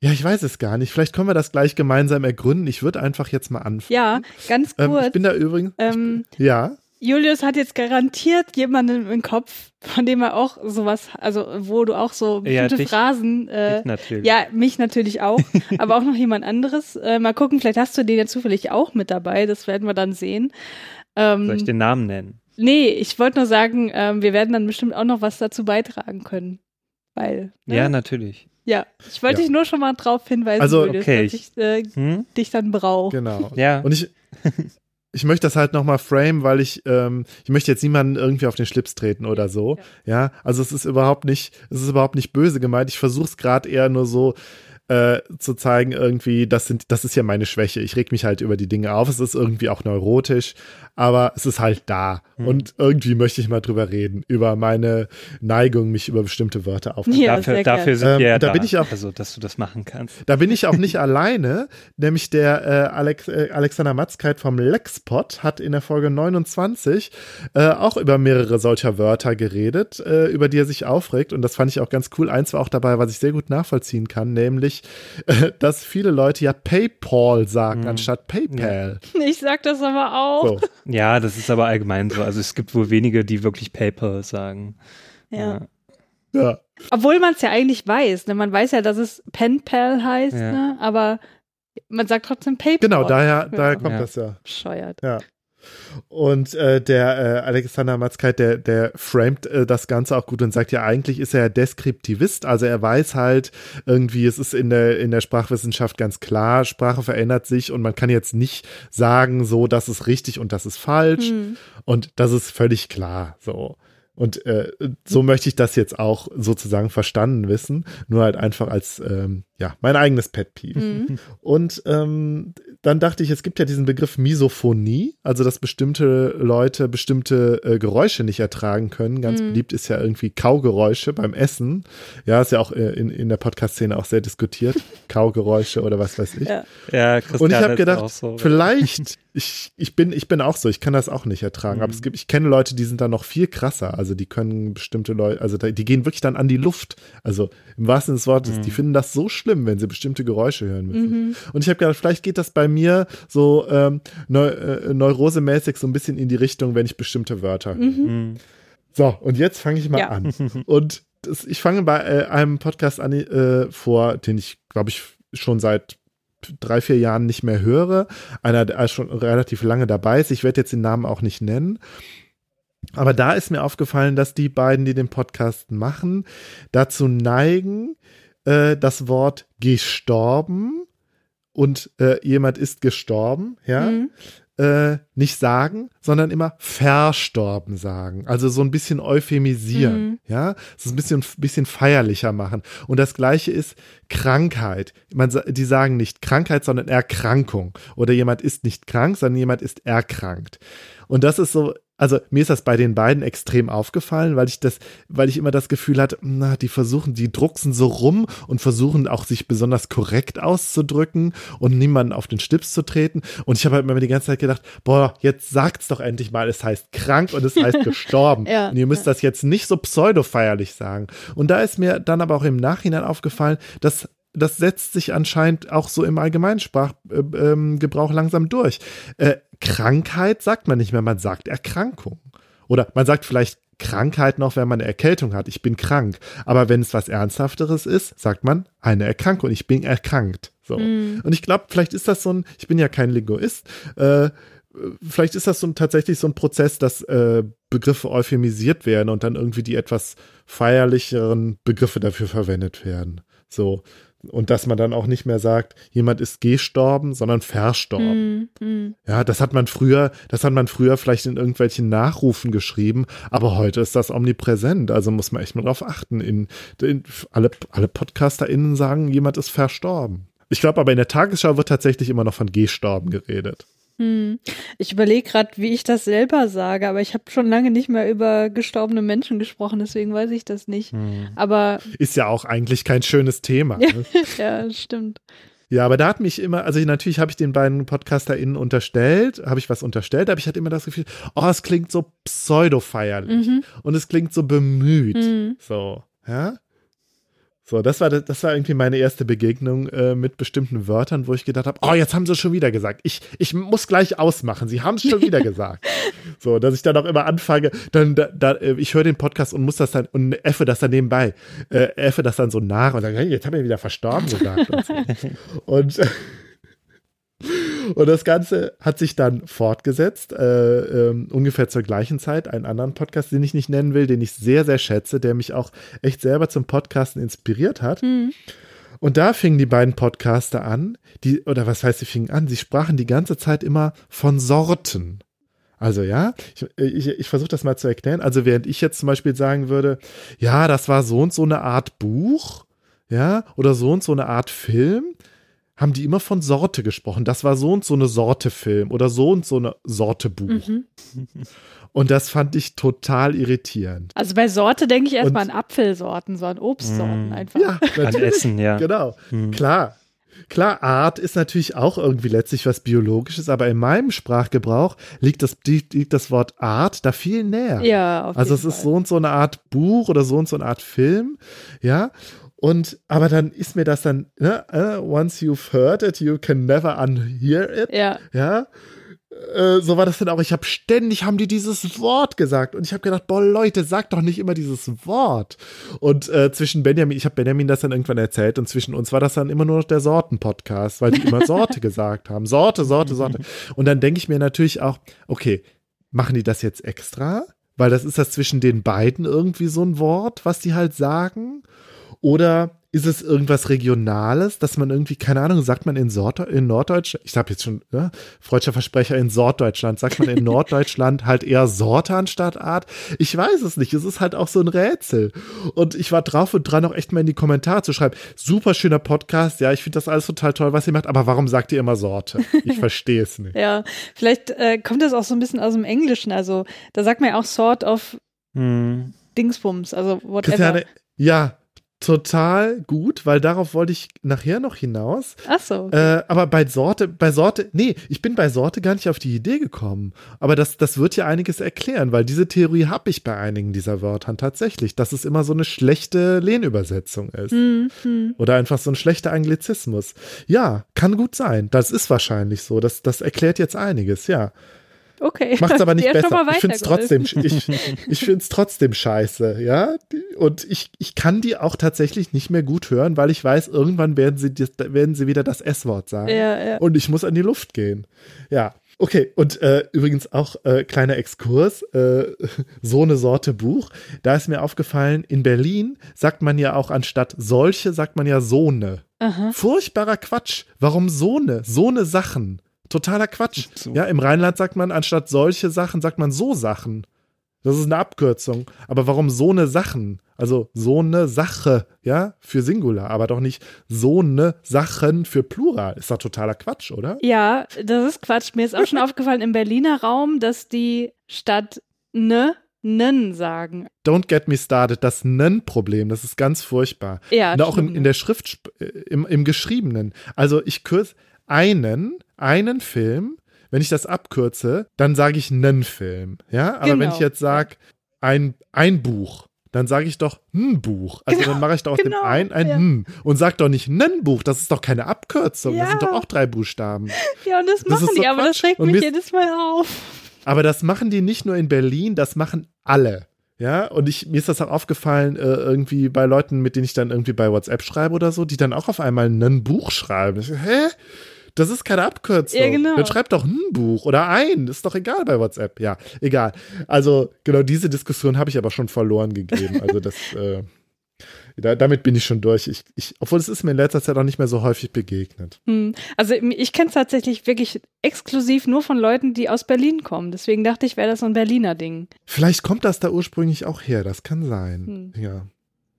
ja, ich weiß es gar nicht. Vielleicht können wir das gleich gemeinsam ergründen. Ich würde einfach jetzt mal anfangen. Ja, ganz Ähm, kurz. ich bin da übrigens. ähm, Ja. Julius hat jetzt garantiert jemanden im Kopf, von dem er auch sowas, also wo du auch so Ja, bestimmte dich- Phrasen, äh, ja, mich natürlich auch, *laughs* aber auch noch jemand anderes. Äh, mal gucken, vielleicht hast du den ja zufällig auch mit dabei, das werden wir dann sehen. Ähm, Soll ich den Namen nennen? nee, ich wollte nur sagen, ähm, wir werden dann bestimmt auch noch was dazu beitragen können. Weil, ne? Ja, natürlich. ja, ich wollte Ja. dich nur schon mal drauf hinweisen, Also, Julius, okay, dass ich äh, Hm? dich dann brauche. Genau. Ja. Und ich, *laughs* ich möchte das halt nochmal frame, weil ich, ähm, ich möchte jetzt niemanden irgendwie auf den Schlips treten oder so. Ja, also es ist überhaupt nicht, es ist überhaupt nicht böse gemeint. Ich versuche es gerade eher nur so äh, zu zeigen, irgendwie, das sind, das ist ja meine Schwäche. Ich reg mich halt über die Dinge auf. Es ist irgendwie auch neurotisch, aber es ist halt da. Und irgendwie möchte ich mal drüber reden, über meine Neigung, mich über bestimmte Wörter aufzuregen. Ja, dafür sehr dafür sind Ähm, wir ja da da. bin ich auch- also, dass du das machen kannst. Da bin ich auch nicht *laughs* alleine, nämlich der äh, Alex, äh, Alexander Matzkeit vom Lexpot hat in der Folge 29 äh, auch über mehrere solcher Wörter geredet, äh, über die er sich aufregt und das fand ich auch ganz cool. Eins war auch dabei, was ich sehr gut nachvollziehen kann, nämlich, äh, dass viele Leute ja PayPal sagen Mhm. anstatt PayPal. Ich sag das aber auch. So. Ja, das ist aber allgemein so. Also es gibt wohl wenige, die wirklich Paper sagen. Ja. Ja. Obwohl man es ja eigentlich weiß. Ne? Man weiß ja, dass es Penpal heißt, Ja. ne? aber man sagt trotzdem PayPal. Genau, daher, daher kommt Ja. das ja. Bescheuert. Ja. Und äh, der äh, Alexander Matzkeit, der, der framet äh, das Ganze auch gut und sagt, ja, eigentlich ist er ja Deskriptivist, also er weiß halt irgendwie, es ist in der, in der Sprachwissenschaft ganz klar, Sprache verändert sich und man kann jetzt nicht sagen, so, das ist richtig und das ist falsch Hm. und das ist völlig klar, so. Und äh, so möchte ich das jetzt auch sozusagen verstanden wissen, nur halt einfach als, ähm, ja, mein eigenes Pet Peeve. Mhm. Und ähm, dann dachte ich, es gibt ja diesen Begriff Misophonie, also dass bestimmte Leute bestimmte äh, Geräusche nicht ertragen können. Ganz Mhm. beliebt ist ja irgendwie Kaugeräusche beim Essen. Ja, ist ja auch äh, in, in der Podcast-Szene auch sehr diskutiert. *laughs* Kaugeräusche oder was weiß ich. Ja. Ja, Christian Und ich habe gedacht, auch so. vielleicht, *laughs* ich, ich, bin, ich bin auch so, ich kann das auch nicht ertragen. Aber Mhm. es gibt, ich kenne Leute, die sind da noch viel krasser. Also die können bestimmte Leute, also da- die gehen wirklich dann an die Luft. Also im wahrsten Sinne des Wortes, Mhm. die finden das so schlimm, wenn sie bestimmte Geräusche hören müssen. Mhm. Und ich habe gedacht, vielleicht geht das bei mir so ähm, neu, äh, neurosemäßig so ein bisschen in die Richtung, wenn ich bestimmte Wörter höre. Mhm. Hm. So, und jetzt fange ich mal Ja. an. *laughs* Und das, ich fange bei äh, einem Podcast an äh, vor, den ich, glaube ich, schon seit drei, vier Jahren nicht mehr höre. Einer, der schon relativ lange dabei ist. Ich werde jetzt den Namen auch nicht nennen. Aber da ist mir aufgefallen, dass die beiden, die den Podcast machen, dazu neigen, äh, das Wort gestorben und äh, jemand ist gestorben, ja, Mhm. äh, nicht sagen, sondern immer verstorben sagen. Also so ein bisschen euphemisieren, Mhm. ja, so ein bisschen, bisschen feierlicher machen. Und das Gleiche ist Krankheit. Man, die sagen nicht Krankheit, sondern Erkrankung. Oder jemand ist nicht krank, sondern jemand ist erkrankt. Und das ist so, also mir ist das bei den beiden extrem aufgefallen, weil ich das, weil ich immer das Gefühl hatte, na, die versuchen, die drucksen so rum und versuchen auch sich besonders korrekt auszudrücken und niemanden auf den Stips zu treten. Und ich habe halt immer die ganze Zeit gedacht, boah, jetzt sagt's doch endlich mal, es heißt krank und es heißt *laughs* gestorben. Ja, und ihr müsst das jetzt nicht so pseudo-feierlich sagen. Und da ist mir dann aber auch im Nachhinein aufgefallen, dass das setzt sich anscheinend auch so im Allgemeinsprachgebrauch äh, ähm, Gebrauch langsam durch. Äh, Krankheit sagt man nicht mehr, man sagt Erkrankung. Oder man sagt vielleicht Krankheit noch, wenn man eine Erkältung hat. Ich bin krank. Aber wenn es was Ernsthafteres ist, sagt man eine Erkrankung. Ich bin erkrankt. So. Und ich glaube, vielleicht ist das so ein, ich bin ja kein Linguist, äh, vielleicht ist das so ein, tatsächlich so ein Prozess, dass äh, Begriffe euphemisiert werden und dann irgendwie die etwas feierlicheren Begriffe dafür verwendet werden. So. Und dass man dann auch nicht mehr sagt, jemand ist gestorben, sondern verstorben. Mhm. Mhm. Ja, das hat man früher, das hat man früher vielleicht in irgendwelchen Nachrufen geschrieben, aber heute ist das omnipräsent. Also muss man echt mal drauf achten. In, in alle, alle PodcasterInnen sagen, jemand ist verstorben. Ich glaube aber in der Tagesschau wird tatsächlich immer noch von gestorben geredet. Hm. Ich überlege gerade, wie ich das selber sage, aber ich habe schon lange nicht mehr über gestorbene Menschen gesprochen, deswegen weiß ich das nicht. Hm. Aber Ist ja auch eigentlich kein schönes Thema. Ja. Ne? *laughs* ja, stimmt. Ja, aber da hat mich immer, also natürlich habe ich den beiden PodcasterInnen unterstellt, habe ich was unterstellt, aber ich hatte immer das Gefühl, oh, es klingt so pseudo-feierlich Mhm. und es klingt so bemüht. Mhm. So, ja. So, das war, das war irgendwie meine erste Begegnung äh, mit bestimmten Wörtern, wo ich gedacht habe, oh, jetzt haben sie es schon wieder gesagt. Ich, ich muss gleich ausmachen. Sie haben es schon wieder *laughs* gesagt. So, dass ich dann auch immer anfange, dann, da, da, äh, ich höre den Podcast und muss das dann, und effe das dann nebenbei, äh, effe das dann so nach und sage, hey, jetzt haben wir wieder verstorben gesagt. Und, so. *laughs* und, und das Ganze hat sich dann fortgesetzt, äh, ähm, ungefähr zur gleichen Zeit. Einen anderen Podcast, den ich nicht nennen will, den ich sehr, sehr schätze, der mich auch echt selber zum Podcasten inspiriert hat. Mhm. Und da fingen die beiden Podcaster an, die, oder was heißt, sie fingen an? Sie sprachen die ganze Zeit immer von Sorten. Also ja, ich, ich, ich versuche das mal zu erklären. Also während ich jetzt zum Beispiel sagen würde, ja, das war so und so eine Art Buch, ja, oder so und so eine Art Film, haben die immer von Sorte gesprochen. Das war so und so eine Sorte Film oder so und so eine Sorte Buch. Mhm. Und das fand ich total irritierend. Also bei Sorte denke ich erstmal an Apfelsorten, so an Obstsorten Mhm. einfach. Ja, An natürlich. Essen, ja. Genau, Hm. klar. Klar, Art ist natürlich auch irgendwie letztlich was Biologisches, aber in meinem Sprachgebrauch liegt das, liegt das Wort Art da viel näher. Ja, auf Also es jeden ist Fall. so und so eine Art Buch oder so und so eine Art Film, ja. Und aber dann ist mir das dann, ne, äh, once you've heard it, you can never unhear it, Ja, ja. Äh, so war das dann auch. Ich habe ständig haben die dieses Wort gesagt und ich habe gedacht, boah Leute, sagt doch nicht immer dieses Wort. Und äh, zwischen Benjamin, ich habe Benjamin das dann irgendwann erzählt und zwischen uns war das dann immer nur noch der Sorten-Podcast, weil die immer *laughs* Sorte gesagt haben, Sorte, Sorte, Sorte. Und dann denke ich mir natürlich auch, okay, machen die das jetzt extra? Weil das ist das zwischen den beiden irgendwie so ein Wort, was die halt sagen. Oder ist es irgendwas Regionales, dass man irgendwie, keine Ahnung, sagt man in, Sort in Norddeutschland, ich habe jetzt schon, ja, freudscher Versprecher in Norddeutschland, sagt man in *laughs* Norddeutschland halt eher Sorte anstatt Art? Ich weiß es nicht, es ist halt auch so ein Rätsel. Und ich war drauf und dran, auch echt mal in die Kommentare zu schreiben, super schöner Podcast, ja, ich finde das alles total toll, was ihr macht, aber warum sagt ihr immer Sorte? Ich *laughs* verstehe es nicht. ja. Vielleicht äh, kommt das auch so ein bisschen aus dem Englischen. Also da sagt man ja auch sort of Hm. Dingsbums, also whatever. Christiane, ja, total gut, weil darauf wollte ich nachher noch hinaus. Ach so. Äh, aber bei Sorte, bei Sorte, nee, ich bin bei Sorte gar nicht auf die Idee gekommen. Aber das, das wird ja einiges erklären, weil diese Theorie habe ich bei einigen dieser Wörtern tatsächlich, dass es immer so eine schlechte Lehnübersetzung ist. Hm, hm. Oder einfach so ein schlechter Anglizismus. Ja, kann gut sein. Das ist wahrscheinlich so. Das, das erklärt jetzt einiges, ja. Okay. Macht's aber *laughs* nicht besser. Ich finde es trotzdem, ich, *laughs* ich trotzdem scheiße, ja. Und ich, ich kann die auch tatsächlich nicht mehr gut hören, weil ich weiß, irgendwann werden sie, werden sie wieder das S-Wort sagen. Ja, ja. Und ich muss an die Luft gehen. Ja. Okay, und äh, übrigens auch äh, kleiner Exkurs, äh, *laughs* so eine Sorte Buch. Da ist mir aufgefallen, in Berlin sagt man ja auch anstatt solche, sagt man ja so ne. Aha. Furchtbarer Quatsch. Warum so ne? So ne Sachen. Totaler Quatsch. *laughs* So. Ja, im Rheinland sagt man, anstatt solche Sachen, sagt man so Sachen. Das ist eine Abkürzung. Aber warum so eine Sachen? Also so eine Sache, ja, für Singular, aber doch nicht so eine Sachen für Plural. Ist doch totaler Quatsch, oder? Ja, das ist Quatsch. Mir ist auch schon *laughs* aufgefallen im Berliner Raum, dass die statt ne, nen sagen. Don't get me started. Das Nen-Problem, das ist ganz furchtbar. Ja, Und auch in, schlimm, in der Schrift, äh, im, im Geschriebenen. Also ich kürze einen, einen Film, wenn ich das abkürze, dann sage ich nen Film. Ja, aber wenn Genau. ich jetzt sage, ein, ein Buch, dann sage ich doch ein Buch. Also Genau, dann mache ich doch aus genau, dem ein ein ja. n und sag doch nicht nen Buch. Das ist doch keine Abkürzung. Das Ja. sind doch auch drei Buchstaben. Ja, und das Das machen ist so die, aber das regt Und mich jedes Mal auf. Aber das machen die nicht nur in Berlin, das machen alle. Ja, und ich, mir ist das auch aufgefallen, äh, irgendwie bei Leuten, mit denen ich dann irgendwie bei WhatsApp schreibe oder so, die dann auch auf einmal ein Buch schreiben. Ich, hä? Das ist keine Abkürzung. Ja, genau. Dann schreibt doch ein Buch oder ein. Ist doch egal bei WhatsApp. Ja, egal. Also, genau diese Diskussion habe ich aber schon verloren gegeben. Also, das, *laughs* äh, da, damit bin ich schon durch. Ich, ich, obwohl es ist mir in letzter Zeit auch nicht mehr so häufig begegnet. Hm. Also ich kenne es tatsächlich wirklich exklusiv nur von Leuten, die aus Berlin kommen. Deswegen dachte ich, wäre das so ein Berliner Ding. Vielleicht kommt das da ursprünglich auch her. Das kann sein. Hm. Ja.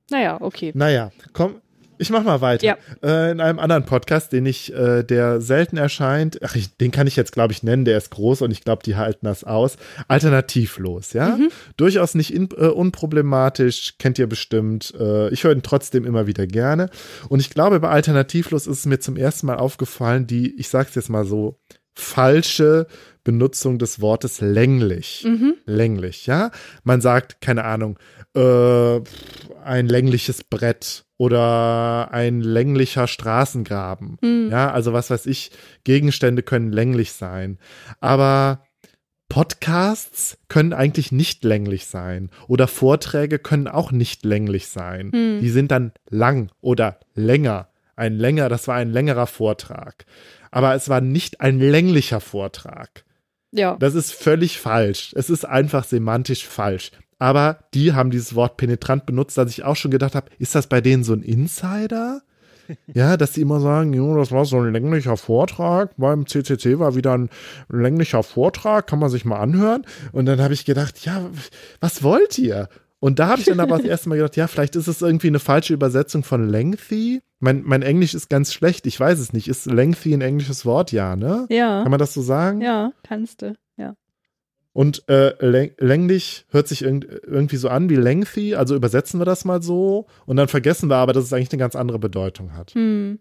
Naja, okay. Naja, komm, ich mach mal weiter. Ja. Äh, in einem anderen Podcast, den ich, äh, der selten erscheint, ach, ich, den kann ich jetzt, glaube ich, nennen, der ist groß und ich glaube, die halten das aus. Alternativlos, ja. Durchaus nicht in, äh, unproblematisch, kennt ihr bestimmt. Äh, ich höre ihn trotzdem immer wieder gerne. Und ich glaube, bei Alternativlos ist es mir zum ersten Mal aufgefallen, die, ich sag's jetzt mal so, falsche Benutzung des Wortes länglich. Länglich, ja. Man sagt, keine Ahnung, äh, ein längliches Brett oder ein länglicher Straßengraben. Ja, also was weiß ich, Gegenstände können länglich sein. Aber Podcasts können eigentlich nicht länglich sein. Oder Vorträge können auch nicht länglich sein. Hm. Die sind dann lang oder länger. Ein länger, das war ein längerer Vortrag. Aber es war nicht ein länglicher Vortrag. Ja. Das ist völlig falsch. Es ist einfach semantisch falsch. Aber die haben dieses Wort penetrant benutzt, dass ich auch schon gedacht habe, ist das bei denen so ein Insider? *laughs* Ja, dass die immer sagen, jo, das war so ein länglicher Vortrag. Beim CCC war wieder ein länglicher Vortrag, kann man sich mal anhören. Und dann habe ich gedacht, ja, was wollt ihr? Und da habe ich dann aber das *laughs* erste Mal gedacht, ja, vielleicht ist es irgendwie eine falsche Übersetzung von lengthy. Mein, mein Englisch ist ganz schlecht, ich weiß es nicht. Ist lengthy ein englisches Wort? Ja, ne? Ja. Kann man das so sagen? Ja, kannst du. Und äh, läng länglich hört sich irg irgendwie so an wie lengthy, also übersetzen wir das mal so und dann vergessen wir aber, dass es eigentlich eine ganz andere Bedeutung hat. Hm.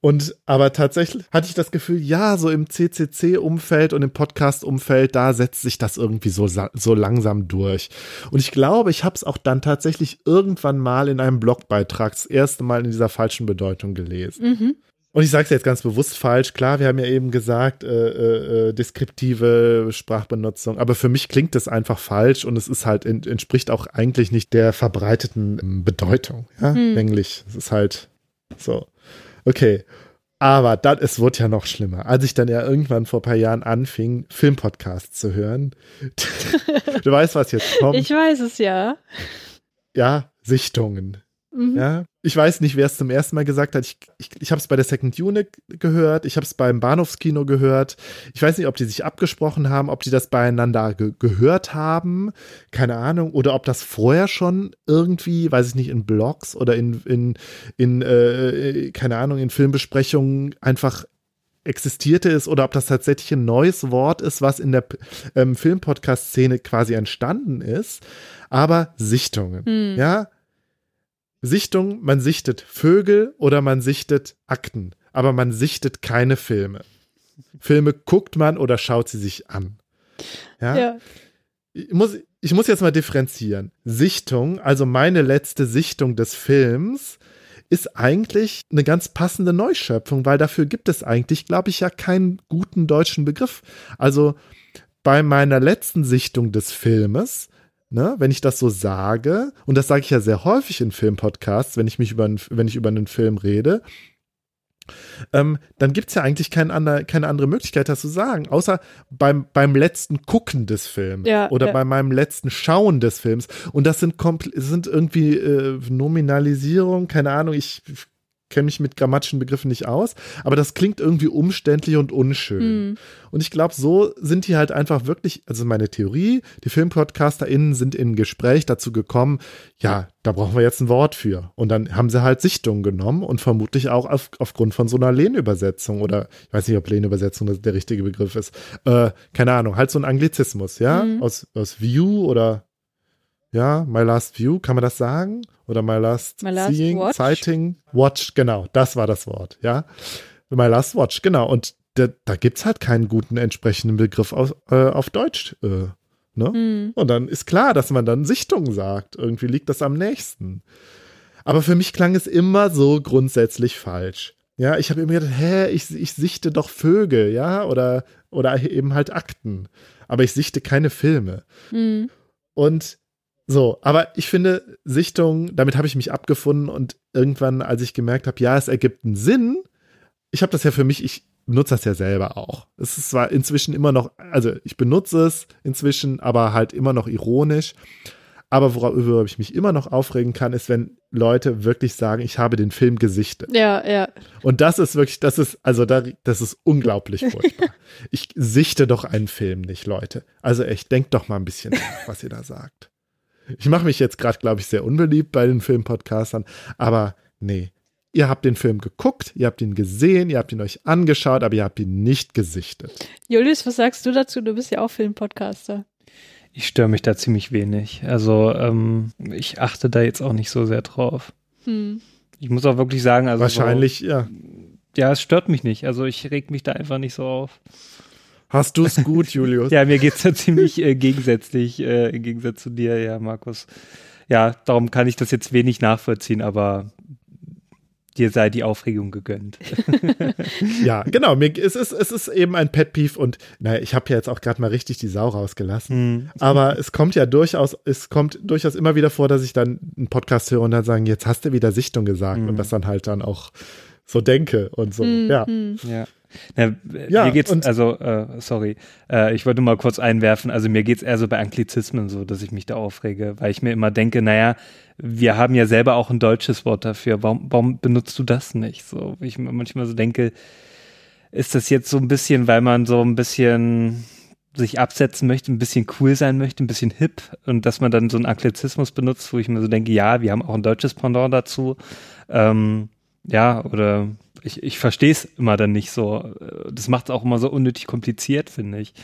Und aber tatsächlich hatte ich das Gefühl, ja, so im CCC-Umfeld und im Podcast-Umfeld, da setzt sich das irgendwie so, so langsam durch. Und ich glaube, ich habe es auch dann tatsächlich irgendwann mal in einem Blogbeitrag das erste Mal in dieser falschen Bedeutung gelesen. Mhm. Und ich sage es jetzt ganz bewusst falsch. Klar, wir haben ja eben gesagt, äh, äh, äh, deskriptive Sprachbenutzung, aber für mich klingt das einfach falsch und es ist halt ent entspricht auch eigentlich nicht der verbreiteten Bedeutung. Ja, Hm. länglich. Es ist halt so. Okay. Aber dann, es wurde ja noch schlimmer. Als ich dann ja irgendwann vor ein paar Jahren anfing, Filmpodcasts zu hören. *laughs* du weißt, was jetzt kommt. Ich weiß es ja. ja, Sichtungen. Mhm. Ja, ich weiß nicht, wer es zum ersten Mal gesagt hat. Ich, ich, ich habe es bei der Second Unit gehört, ich habe es beim Bahnhofskino gehört. Ich weiß nicht, ob die sich abgesprochen haben, ob die das beieinander ge gehört haben, keine Ahnung, oder ob das vorher schon irgendwie, weiß ich nicht, in Blogs oder in, in, in äh, keine Ahnung, in Filmbesprechungen einfach existierte es oder ob das tatsächlich ein neues Wort ist, was in der ähm, Filmpodcast-Szene quasi entstanden ist. Aber Sichtungen, Hm. ja, Sichtung, man sichtet Vögel oder man sichtet Akten, aber man sichtet keine Filme. Filme guckt man oder schaut sie sich an. Ja? Ja. Ich, muss, ich muss jetzt mal differenzieren. Sichtung, also meine letzte Sichtung des Films, ist eigentlich eine ganz passende Neuschöpfung, weil dafür gibt es eigentlich, glaube ich, ja keinen guten deutschen Begriff. Also bei meiner letzten Sichtung des Filmes Ne, wenn ich das so sage, und das sage ich ja sehr häufig in Filmpodcasts, wenn ich mich über, einen- wenn ich über einen Film rede, ähm, dann gibt es ja eigentlich kein ander, keine andere Möglichkeit, das zu sagen, außer beim, beim letzten Gucken des Films Ja, oder ja. bei meinem letzten Schauen des Films. Und das sind, sind irgendwie äh, Nominalisierung, keine Ahnung, ich kenne mich mit grammatischen Begriffen nicht aus, aber das klingt irgendwie umständlich und unschön. Mhm. Und ich glaube, so sind die halt einfach wirklich, also meine Theorie, die FilmpodcasterInnen sind in Gespräch dazu gekommen, ja, da brauchen wir jetzt ein Wort für. Und dann haben sie halt Sichtung genommen und vermutlich auch auf, aufgrund von so einer Lehnübersetzung oder ich weiß nicht, ob Lehnübersetzung der richtige Begriff ist. Äh, keine Ahnung, halt so ein Anglizismus, ja, Mhm. aus, aus View oder ja, My Last View, kann man das sagen? Oder My Last My Last Seeing, Watch? Sighting, Watch, genau, das war das Wort, ja. My Last Watch, genau. Und da, da gibt es halt keinen guten entsprechenden Begriff auf, äh, auf Deutsch. Äh, ne? Mhm. Und dann ist klar, dass man dann Sichtung sagt. Irgendwie liegt das am nächsten. Aber für mich klang es immer so grundsätzlich falsch. Ja, ich habe immer gedacht, hä, ich, ich sichte doch Vögel, ja, oder, oder eben halt Akten. Aber ich sichte keine Filme. Mhm. Und so, aber ich finde, Sichtung, damit habe ich mich abgefunden und irgendwann, als ich gemerkt habe, ja, es ergibt einen Sinn, ich habe das ja für mich, ich nutze das ja selber auch. Es ist zwar inzwischen immer noch, also ich benutze es inzwischen, aber halt immer noch ironisch. Aber worüber ich mich immer noch aufregen kann, ist, wenn Leute wirklich sagen, ich habe den Film gesichtet. Ja, ja. Und das ist wirklich, das ist, also da, das ist unglaublich furchtbar. *laughs* ich sichte doch einen Film nicht, Leute. Also echt, denkt doch mal ein bisschen nach, was ihr da sagt. Ich mache mich jetzt gerade, glaube ich, sehr unbeliebt bei den Filmpodcastern, aber nee. Ihr habt den Film geguckt, ihr habt ihn gesehen, ihr habt ihn euch angeschaut, aber ihr habt ihn nicht gesichtet. Julius, was sagst du dazu? Du bist ja auch Filmpodcaster. Ich störe mich da ziemlich wenig. Also ähm, ich achte da jetzt auch nicht so sehr drauf. Hm. Ich muss auch wirklich sagen, also Wahrscheinlich, ja. So, ja, es stört mich nicht. Also ich reg mich da einfach nicht so auf. Hast du es gut, *laughs* Julius? ja, mir geht's da ziemlich äh, gegensätzlich, äh, im Gegensatz zu dir, ja, Markus. Ja, darum kann ich das jetzt wenig nachvollziehen, aber dir sei die Aufregung gegönnt. *laughs* ja, genau. Mir, es, ist, es ist eben ein Pet Peeve und naja, ich habe ja jetzt auch gerade mal richtig die Sau rausgelassen. Hm. Aber es kommt ja durchaus, es kommt durchaus immer wieder vor, dass ich dann einen Podcast höre und dann sagen, jetzt hast du wieder Sichtung gesagt Mhm. und das dann halt dann auch so denke und so. Hm, Ja. Ja. Na, Ja, mir geht's, also, äh, sorry, äh, ich wollte mal kurz einwerfen, also mir geht's eher so bei Anglizismen so, dass ich mich da aufrege, weil ich mir immer denke, naja, wir haben ja selber auch ein deutsches Wort dafür, warum, warum benutzt du das nicht? So, ich mir manchmal so denke, ist das jetzt so ein bisschen, weil man so ein bisschen sich absetzen möchte, ein bisschen cool sein möchte, ein bisschen hip und dass man dann so einen Anglizismus benutzt, wo ich mir so denke, ja, wir haben auch ein deutsches Pendant dazu. Ähm, ja, oder ich, ich verstehe es immer dann nicht so. Das macht es auch immer so unnötig kompliziert, finde ich.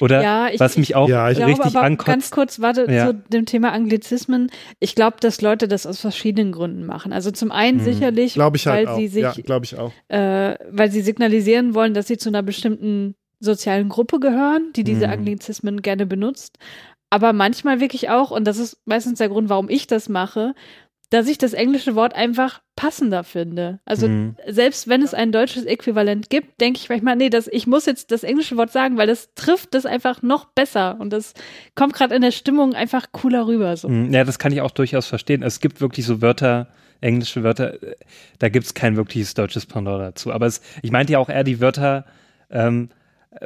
Oder Ja, ich- was mich auch Ja, ich Ich glaube richtig aber ankotzt. ganz kurz, warte, Ja. zu dem Thema Anglizismen. Ich glaube, dass Leute das aus verschiedenen Gründen machen. Also zum einen Mhm. sicherlich, halt weil auch. sie sich, ja, glaube ich auch. äh, weil sie signalisieren wollen, dass sie zu einer bestimmten sozialen Gruppe gehören, die diese Mhm. Anglizismen gerne benutzt. Aber manchmal wirklich auch, und das ist meistens der Grund, warum ich das mache, dass ich das englische Wort einfach passender finde. Also Mhm. selbst wenn es ein deutsches Äquivalent gibt, denke ich manchmal, nee, das, ich muss jetzt das englische Wort sagen, weil das trifft das einfach noch besser und das kommt gerade in der Stimmung einfach cooler rüber. So. Mm, Ja, das kann ich auch durchaus verstehen. Es gibt wirklich so Wörter, englische Wörter, äh, da gibt es kein wirkliches deutsches Pendant dazu. Aber es, ich meinte ja auch eher die Wörter, ähm,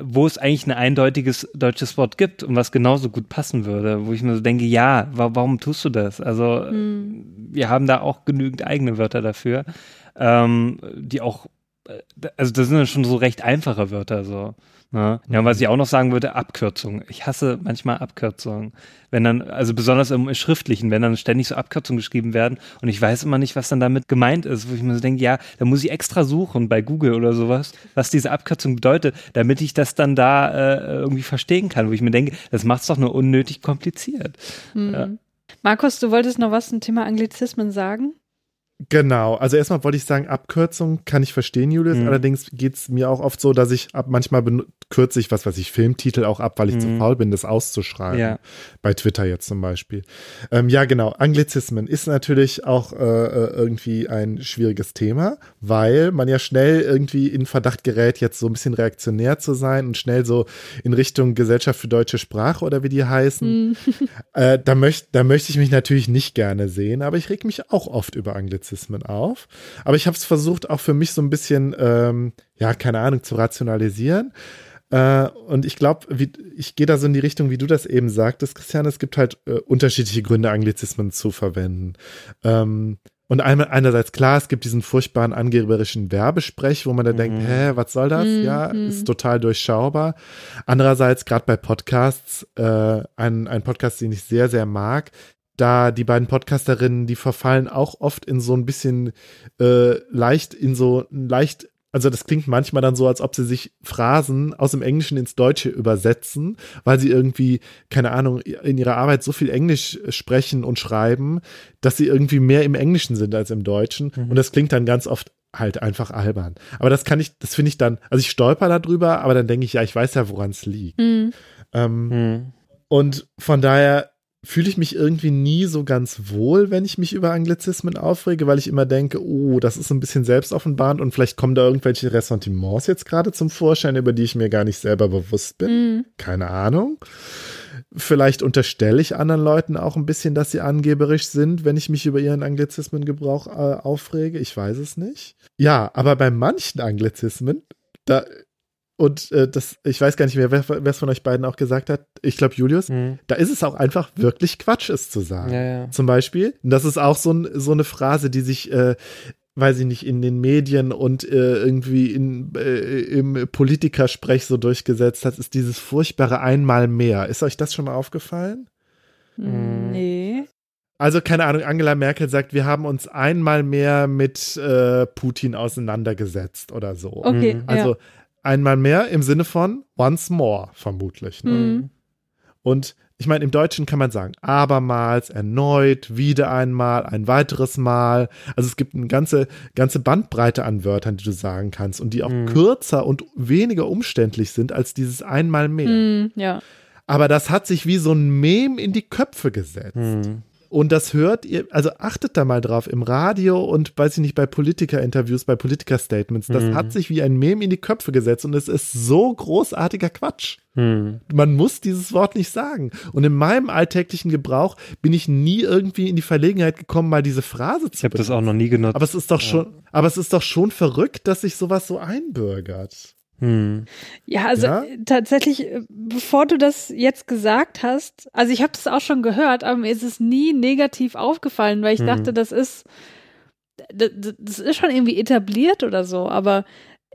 wo es eigentlich ein eindeutiges deutsches Wort gibt und was genauso gut passen würde, wo ich mir so denke, ja, wa warum tust du das? Also Hm. wir haben da auch genügend eigene Wörter dafür, ähm, die auch, äh, also das sind ja schon so recht einfache Wörter so. Ne? Ja, und was ich auch noch sagen würde, Abkürzungen. Ich hasse manchmal Abkürzungen. Wenn dann, also besonders im Schriftlichen, wenn dann ständig so Abkürzungen geschrieben werden und ich weiß immer nicht, was dann damit gemeint ist, wo ich mir so denke, ja, da muss ich extra suchen bei Google oder sowas, was diese Abkürzung bedeutet, damit ich das dann da äh, irgendwie verstehen kann, wo ich mir denke, das macht es doch nur unnötig kompliziert. Hm. Ja. Markus, du wolltest noch was zum Thema Anglizismen sagen? Genau, also erstmal wollte ich sagen, Abkürzung kann ich verstehen, Julius. Mhm. Allerdings geht es mir auch oft so, dass ich ab manchmal kürze ich, was weiß ich, Filmtitel auch ab, weil ich zu Mhm. faul bin, das auszuschreiben. Ja. Bei Twitter jetzt zum Beispiel. Ähm, ja, genau. Anglizismen ist natürlich auch äh, äh, irgendwie ein schwieriges Thema, weil man ja schnell irgendwie in Verdacht gerät, jetzt so ein bisschen reaktionär zu sein und schnell so in Richtung Gesellschaft für deutsche Sprache oder wie die heißen. Hm. *laughs* Äh, da, möcht, da möchte ich mich natürlich nicht gerne sehen, aber ich reg mich auch oft über Anglizismen auf. Aber ich habe es versucht, auch für mich so ein bisschen, ähm, ja, keine Ahnung, zu rationalisieren. Äh, und ich glaube, ich gehe da so in die Richtung, wie du das eben sagtest, Christian. Es gibt halt äh, unterschiedliche Gründe, Anglizismen zu verwenden. Ähm, Und einerseits klar, es gibt diesen furchtbaren angeberischen Werbesprech, wo man dann mhm. denkt, hä, was soll das? Mhm. Ja, ist total durchschaubar. Andererseits, gerade bei Podcasts, äh, ein, ein Podcast, den ich sehr, sehr mag, da die beiden Podcasterinnen, die verfallen auch oft in so ein bisschen äh, leicht, in so leicht also das klingt manchmal dann so, als ob sie sich Phrasen aus dem Englischen ins Deutsche übersetzen, weil sie irgendwie, keine Ahnung, in ihrer Arbeit so viel Englisch sprechen und schreiben, dass sie irgendwie mehr im Englischen sind als im Deutschen. Mhm. Und das klingt dann ganz oft halt einfach albern. Aber das kann ich, das finde ich dann, also ich stolper darüber, aber dann denke ich, ja, ich weiß ja, woran es liegt. Mhm. Ähm, mhm. Und von daher fühle ich mich irgendwie nie so ganz wohl, wenn ich mich über Anglizismen aufrege, weil ich immer denke, oh, das ist ein bisschen selbstoffenbarend und vielleicht kommen da irgendwelche Ressentiments jetzt gerade zum Vorschein, über die ich mir gar nicht selber bewusst bin. Mm. Keine Ahnung. Vielleicht unterstelle ich anderen Leuten auch ein bisschen, dass sie angeberisch sind, wenn ich mich über ihren Anglizismengebrauch äh, aufrege. Ich weiß es nicht. Ja, aber bei manchen Anglizismen, da und äh, das, ich weiß gar nicht mehr, wer es von euch beiden auch gesagt hat. Ich glaube, Julius, mhm. da ist es auch einfach wirklich Quatsch, es zu sagen. Ja, ja. Zum Beispiel. Das ist auch so, ein, so eine Phrase, die sich, äh, weiß ich nicht, in den Medien und äh, irgendwie in, äh, im Politikersprech so durchgesetzt hat, ist dieses furchtbare Einmal mehr. Ist euch das schon mal aufgefallen? Hm, nee. Also keine Ahnung, Angela Merkel sagt, wir haben uns einmal mehr mit äh, Putin auseinandergesetzt oder so. Okay. Also ja einmal mehr im Sinne von once more, vermutlich. Ne? Mhm. Und ich meine, im Deutschen kann man sagen, abermals, erneut, wieder einmal, ein weiteres Mal. Also es gibt eine ganze, ganze Bandbreite an Wörtern, die du sagen kannst und die auch mhm. kürzer und weniger umständlich sind als dieses einmal mehr. Mhm, ja. Aber das hat sich wie so ein Mem in die Köpfe gesetzt. Mhm. Und das hört ihr, also achtet da mal drauf im Radio und weiß ich nicht, bei Politiker-Interviews, bei Politiker-Statements. Das mhm. hat sich wie ein Mem in die Köpfe gesetzt und es ist so großartiger Quatsch. Mhm. Man muss dieses Wort nicht sagen. Und in meinem alltäglichen Gebrauch bin ich nie irgendwie in die Verlegenheit gekommen, mal diese Phrase zu Ich habe das auch noch nie genutzt. Aber es ist doch schon, aber es ist doch schon verrückt, dass sich sowas so einbürgert. Hm. Ja, also ja? tatsächlich, äh, bevor du das jetzt gesagt hast, also ich habe das auch schon gehört, aber mir ist es nie negativ aufgefallen, weil ich hm. dachte, das ist, das, das ist schon irgendwie etabliert oder so, aber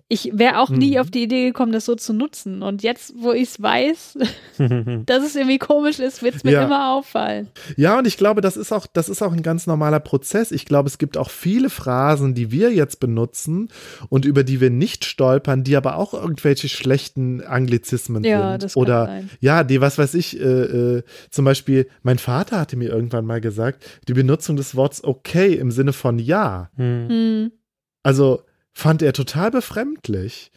ich wäre auch nie mhm. auf die Idee gekommen, das so zu nutzen. Und jetzt, wo ich es weiß, *laughs* dass es irgendwie komisch ist, wird es mir ja. immer auffallen. Ja, und ich glaube, das ist auch, das ist auch ein ganz normaler Prozess. Ich glaube, es gibt auch viele Phrasen, die wir jetzt benutzen und über die wir nicht stolpern, die aber auch irgendwelche schlechten Anglizismen ja, sind. Das Oder sein. ja, die, was weiß ich, äh, äh, zum Beispiel, mein Vater hatte mir irgendwann mal gesagt, die Benutzung des Wortes okay im Sinne von ja. Hm. Also fand er total befremdlich.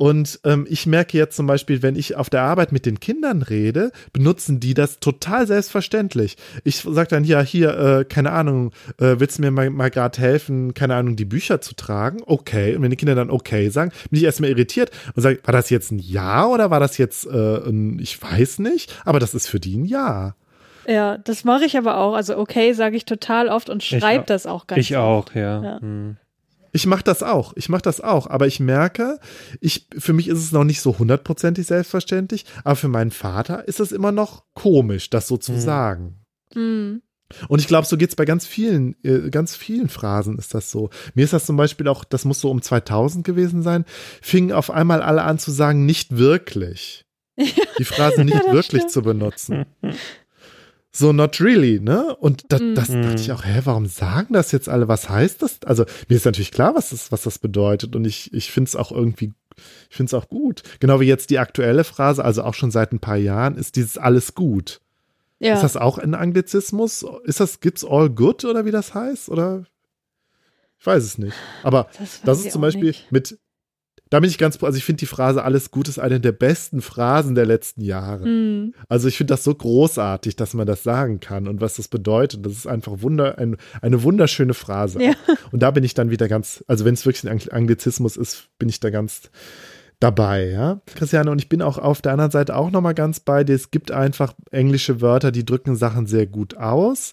Und ähm, ich merke jetzt zum Beispiel, wenn ich auf der Arbeit mit den Kindern rede, benutzen die das total selbstverständlich. Ich sage dann, ja, hier, äh, keine Ahnung, äh, willst du mir mal, mal gerade helfen, keine Ahnung, die Bücher zu tragen? Okay. Und wenn die Kinder dann okay sagen, bin ich erstmal irritiert und sage, war das jetzt ein Ja oder war das jetzt äh, ein, ich weiß nicht, aber das ist für die ein Ja. Ja, das mache ich aber auch. Also okay sage ich total oft und schreibe das auch ganz Ich oft. auch, ja. ja. Hm. Ich mache das auch. Ich mache das auch. Aber ich merke, ich, für mich ist es noch nicht so hundertprozentig selbstverständlich. Aber für meinen Vater ist es immer noch komisch, das so zu mhm. sagen. Mhm. Und ich glaube, so geht es bei ganz vielen, äh, ganz vielen Phrasen ist das so. Mir ist das zum Beispiel auch, das muss so um 2000 gewesen sein, fingen auf einmal alle an zu sagen, nicht wirklich. *laughs* Die Phrase nicht ja, wirklich stimmt. zu benutzen. *laughs* so not really, ne? Und da, mhm. das dachte ich auch, hä, warum sagen das jetzt alle? Was heißt das? Also mir ist natürlich klar, was das, was das bedeutet und ich, ich finde es auch irgendwie, ich finde es auch gut. Genau wie jetzt die aktuelle Phrase, also auch schon seit ein paar Jahren, ist dieses alles gut. Ja. Ist das auch ein Anglizismus? Ist das, gibt's all good oder wie das heißt? Oder? Ich weiß es nicht. Aber das, das ist zum Beispiel nicht. mit da bin ich ganz, also ich finde die Phrase alles gut ist eine der besten Phrasen der letzten Jahre. Mm. Also ich finde das so großartig, dass man das sagen kann und was das bedeutet. Das ist einfach wunder, ein, eine wunderschöne Phrase. Ja. Und da bin ich dann wieder ganz, also wenn es wirklich ein Anglizismus ist, bin ich da ganz dabei, ja. Christiane, und ich bin auch auf der anderen Seite auch nochmal ganz bei dir. Es gibt einfach englische Wörter, die drücken Sachen sehr gut aus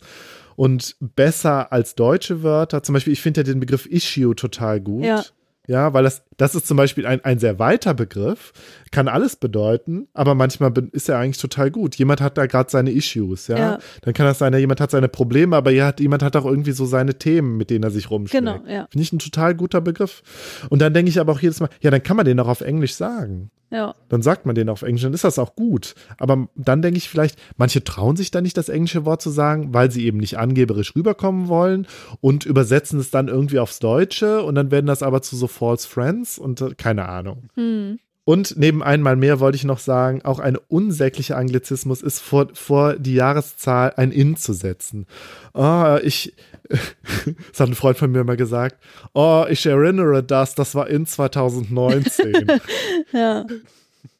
und besser als deutsche Wörter. Zum Beispiel, ich finde ja den Begriff Issue total gut. Ja Ja, weil das, das ist zum Beispiel ein, ein sehr weiter Begriff, kann alles bedeuten, aber manchmal ist er eigentlich total gut. Jemand hat da gerade seine Issues, ja? Ja. Dann kann das sein, ja, jemand hat seine Probleme, aber ja, jemand hat auch irgendwie so seine Themen, mit denen er sich rumschlägt. Genau, ja. Finde ich ein total guter Begriff. Und dann denke ich aber auch jedes Mal, ja, dann kann man den auch auf Englisch sagen. Ja. Dann sagt man den auf Englisch, dann ist das auch gut. Aber dann denke ich vielleicht, manche trauen sich da nicht, das englische Wort zu sagen, weil sie eben nicht angeberisch rüberkommen wollen und übersetzen es dann irgendwie aufs Deutsche und dann werden das aber zu so False Friends und äh, keine Ahnung. Hm. Und neben einmal mehr wollte ich noch sagen, auch eine unsägliche Anglizismus ist vor, vor die Jahreszahl ein In zu setzen. Oh, ich, *laughs* das hat ein Freund von mir mal gesagt, oh, ich erinnere das, das war in 2019. *laughs* Ja.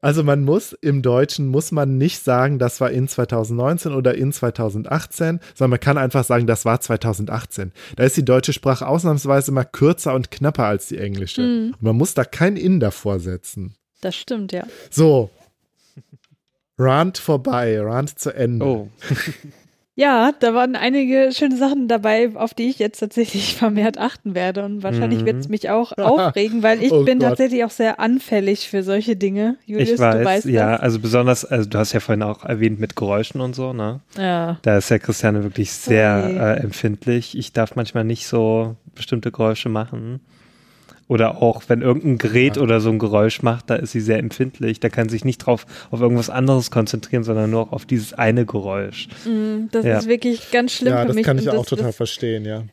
Also man muss im Deutschen muss man nicht sagen, das war in 2019 oder in 2018, sondern man kann einfach sagen, das war 2018. Da ist die deutsche Sprache ausnahmsweise mal kürzer und knapper als die englische. Und man muss da kein in davor setzen. Das stimmt, ja. So. Rant vorbei, Rant zu Ende. Oh. *laughs* Ja, da waren einige schöne Sachen dabei, auf die ich jetzt tatsächlich vermehrt achten werde. Und wahrscheinlich Mhm. wird es mich auch aufregen, weil ich *laughs* Oh bin Gott. tatsächlich auch sehr anfällig für solche Dinge. Julius, Ich weiß, du weißt ja, das. also besonders, also du hast ja vorhin auch erwähnt mit Geräuschen und so, ne? Ja. Da ist ja Christiane wirklich sehr je. äh, empfindlich. Ich darf manchmal nicht so bestimmte Geräusche machen. Oder auch, wenn irgendein Gerät oder so ein Geräusch macht, da ist sie sehr empfindlich. Da kann sie sich nicht drauf auf irgendwas anderes konzentrieren, sondern nur auf dieses eine Geräusch. Mm, Das Ja. ist wirklich ganz schlimm ja, für das mich. kann ich auch das, total das, verstehen, ja.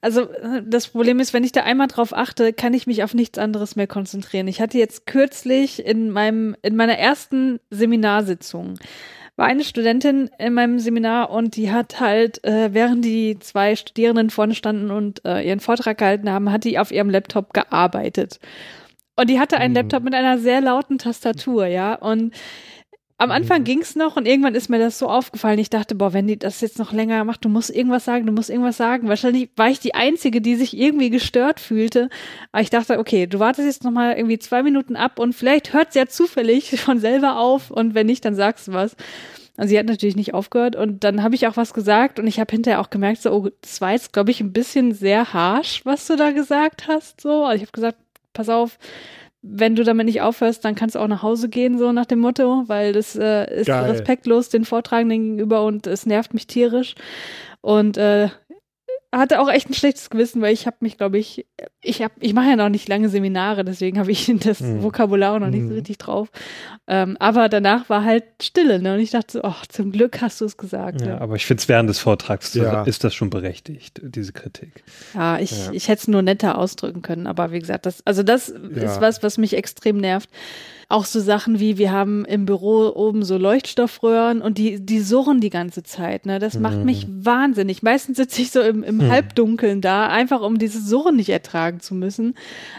Also äh, das Problem ist, wenn ich da einmal drauf achte, kann ich mich auf nichts anderes mehr konzentrieren. Ich hatte jetzt kürzlich in meinem in meiner ersten Seminarsitzung war eine Studentin in meinem Seminar und die hat halt, äh, während die zwei Studierenden vorne standen und äh, ihren Vortrag gehalten haben, hat die auf ihrem Laptop gearbeitet. Und die hatte einen Mhm. Laptop mit einer sehr lauten Tastatur, ja. Und am Anfang Mhm. ging's noch und irgendwann ist mir das so aufgefallen. Ich dachte, boah, wenn die das jetzt noch länger macht, du musst irgendwas sagen, du musst irgendwas sagen. Wahrscheinlich war ich die Einzige, die sich irgendwie gestört fühlte. Aber ich dachte, okay, du wartest jetzt noch mal irgendwie zwei Minuten ab und vielleicht hört's ja zufällig *laughs* von selber auf und wenn nicht, dann sagst du was. Also sie hat natürlich nicht aufgehört und dann habe ich auch was gesagt und ich habe hinterher auch gemerkt, so, oh, das war jetzt, glaube ich, ein bisschen sehr harsh, was du da gesagt hast. So, also ich habe gesagt, pass auf, wenn du damit nicht aufhörst, dann kannst du auch nach Hause gehen, so nach dem Motto, weil das äh, ist Geil. respektlos den Vortragenden gegenüber und es nervt mich tierisch. Und äh, hatte auch echt ein schlechtes Gewissen, weil ich habe mich, glaube ich, ich habe, ich mache ja noch nicht lange Seminare, deswegen habe ich *laughs* das Mhm. Vokabular auch noch nicht so Mhm. richtig drauf. Ähm, aber danach war halt Stille, ne? Und ich dachte so, ach, zum Glück hast du es gesagt. Ja, Ja, aber ich finde es während des Vortrags Ja. ist das schon berechtigt, diese Kritik. ja ich, Ja. ich hätte es nur netter ausdrücken können, aber wie gesagt, das, also das ist was, was mich extrem nervt. Auch so Sachen wie, wir haben im Büro oben so Leuchtstoffröhren und die, die surren die ganze Zeit, ne? Das macht Mhm. mich wahnsinnig. Meistens sitze ich so im, im Halbdunkeln da, einfach um dieses Surren nicht ertragen zu müssen.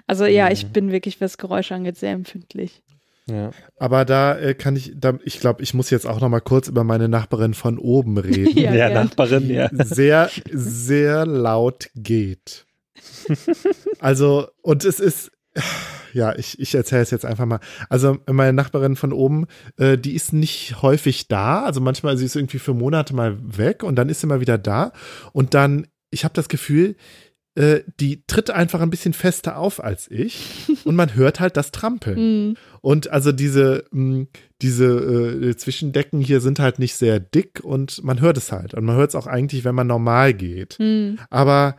Also ja, Mhm. ich bin wirklich, was Geräusche angeht, sehr empfindlich. Ja. Aber da äh, kann ich, da, ich glaube, ich muss jetzt auch noch mal kurz über meine Nachbarin von oben reden. *laughs* Ja, Ja. Nachbarin, ja. sehr, sehr laut geht. *laughs* Also, und es ist, ja, ich, ich erzähle es jetzt einfach mal. Also, meine Nachbarin von oben, äh, die ist nicht häufig da. Also, manchmal, sie ist irgendwie für Monate mal weg und dann ist sie mal wieder da. Und dann, ich habe das Gefühl, äh, die tritt einfach ein bisschen fester auf als ich *laughs* und man hört halt das Trampeln. Mhm. Und also diese, mh, diese äh, Zwischendecken hier sind halt nicht sehr dick und man hört es halt. Und man hört es auch eigentlich, wenn man normal geht. Mhm. Aber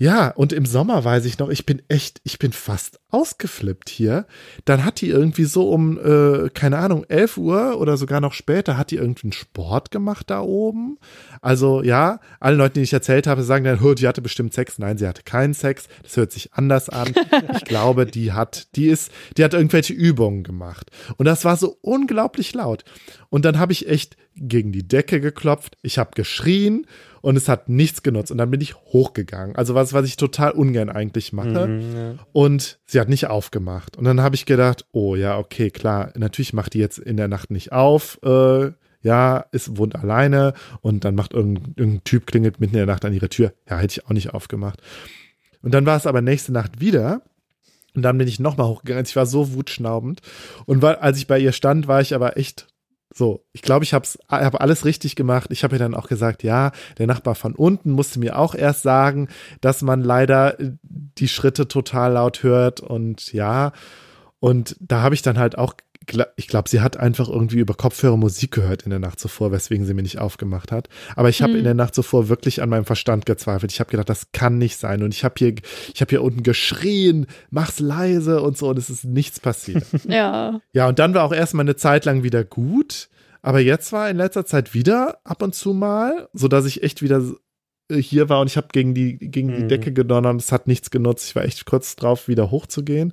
ja, und im Sommer weiß ich noch, ich bin echt, ich bin fast ausgeflippt hier. Dann hat die irgendwie so um, äh, keine Ahnung, 11 Uhr oder sogar noch später, hat die irgendwie einen Sport gemacht da oben. Also ja, alle Leute, die ich erzählt habe, sagen dann, "Hö, die hatte bestimmt Sex. Nein, sie hatte keinen Sex. Das hört sich anders an. *laughs* Ich glaube, die hat, die ist, die hat irgendwelche Übungen gemacht. Und das war so unglaublich laut. Und dann habe ich echt gegen die Decke geklopft. Ich habe geschrien und es hat nichts genutzt. Und dann bin ich hochgegangen. Also was, was ich total ungern eigentlich mache. Mhm, ja. Und sie hat nicht aufgemacht. Und dann habe ich gedacht, oh ja, okay, klar, natürlich macht die jetzt in der Nacht nicht auf. Äh, ja, ist, wohnt alleine und dann macht irgendein, irgendein Typ klingelt mitten in der Nacht an ihre Tür. Ja, hätte ich auch nicht aufgemacht. Und dann war es aber nächste Nacht wieder. Und dann bin ich nochmal hochgegangen. Ich war so wutschnaubend. Und weil, als ich bei ihr stand, war ich aber echt So, ich glaube, ich habe hab alles richtig gemacht. Ich habe ihr dann auch gesagt, ja, der Nachbar von unten musste mir auch erst sagen, dass man leider äh, die Schritte total laut hört und ja. Und da habe ich dann halt auch, ich glaube, sie hat einfach irgendwie über Kopfhörer Musik gehört in der Nacht zuvor, weswegen sie mir nicht aufgemacht hat. Aber ich habe hm. in der Nacht zuvor wirklich an meinem Verstand gezweifelt. Ich habe gedacht, das kann nicht sein. Und ich habe hier, ich habe hier unten geschrien, mach's leise und so, und es ist nichts passiert. *laughs* Ja. Ja, und dann war auch erstmal eine Zeit lang wieder gut. Aber jetzt war in letzter Zeit wieder ab und zu mal, so dass ich echt wieder hier war und ich habe gegen die gegen die mhm. Decke gedonnert es hat nichts genutzt. Ich war echt kurz drauf, wieder hochzugehen.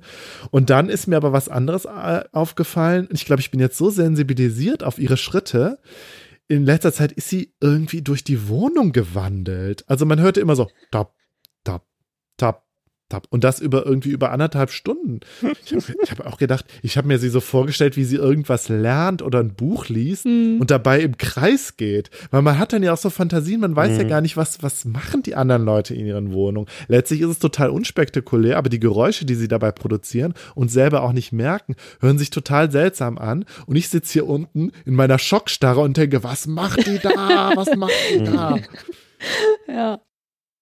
Und dann ist mir aber was anderes äh, aufgefallen. Ich glaube, ich bin jetzt so sensibilisiert auf ihre Schritte. In letzter Zeit ist sie irgendwie durch die Wohnung gewandelt. Also man hörte immer so tap, tap, habe. Und das über irgendwie über anderthalb Stunden. Ich habe hab auch gedacht, ich habe mir sie so vorgestellt, wie sie irgendwas lernt oder ein Buch liest mhm. und dabei im Kreis geht. Weil man hat dann ja auch so Fantasien, man weiß mhm. ja gar nicht, was, was machen die anderen Leute in ihren Wohnungen. Letztlich ist es total unspektakulär, aber die Geräusche, die sie dabei produzieren und selber auch nicht merken, hören sich total seltsam an. Und ich sitze hier unten in meiner Schockstarre und denke, was macht die da? Was macht die da? *laughs* Ja.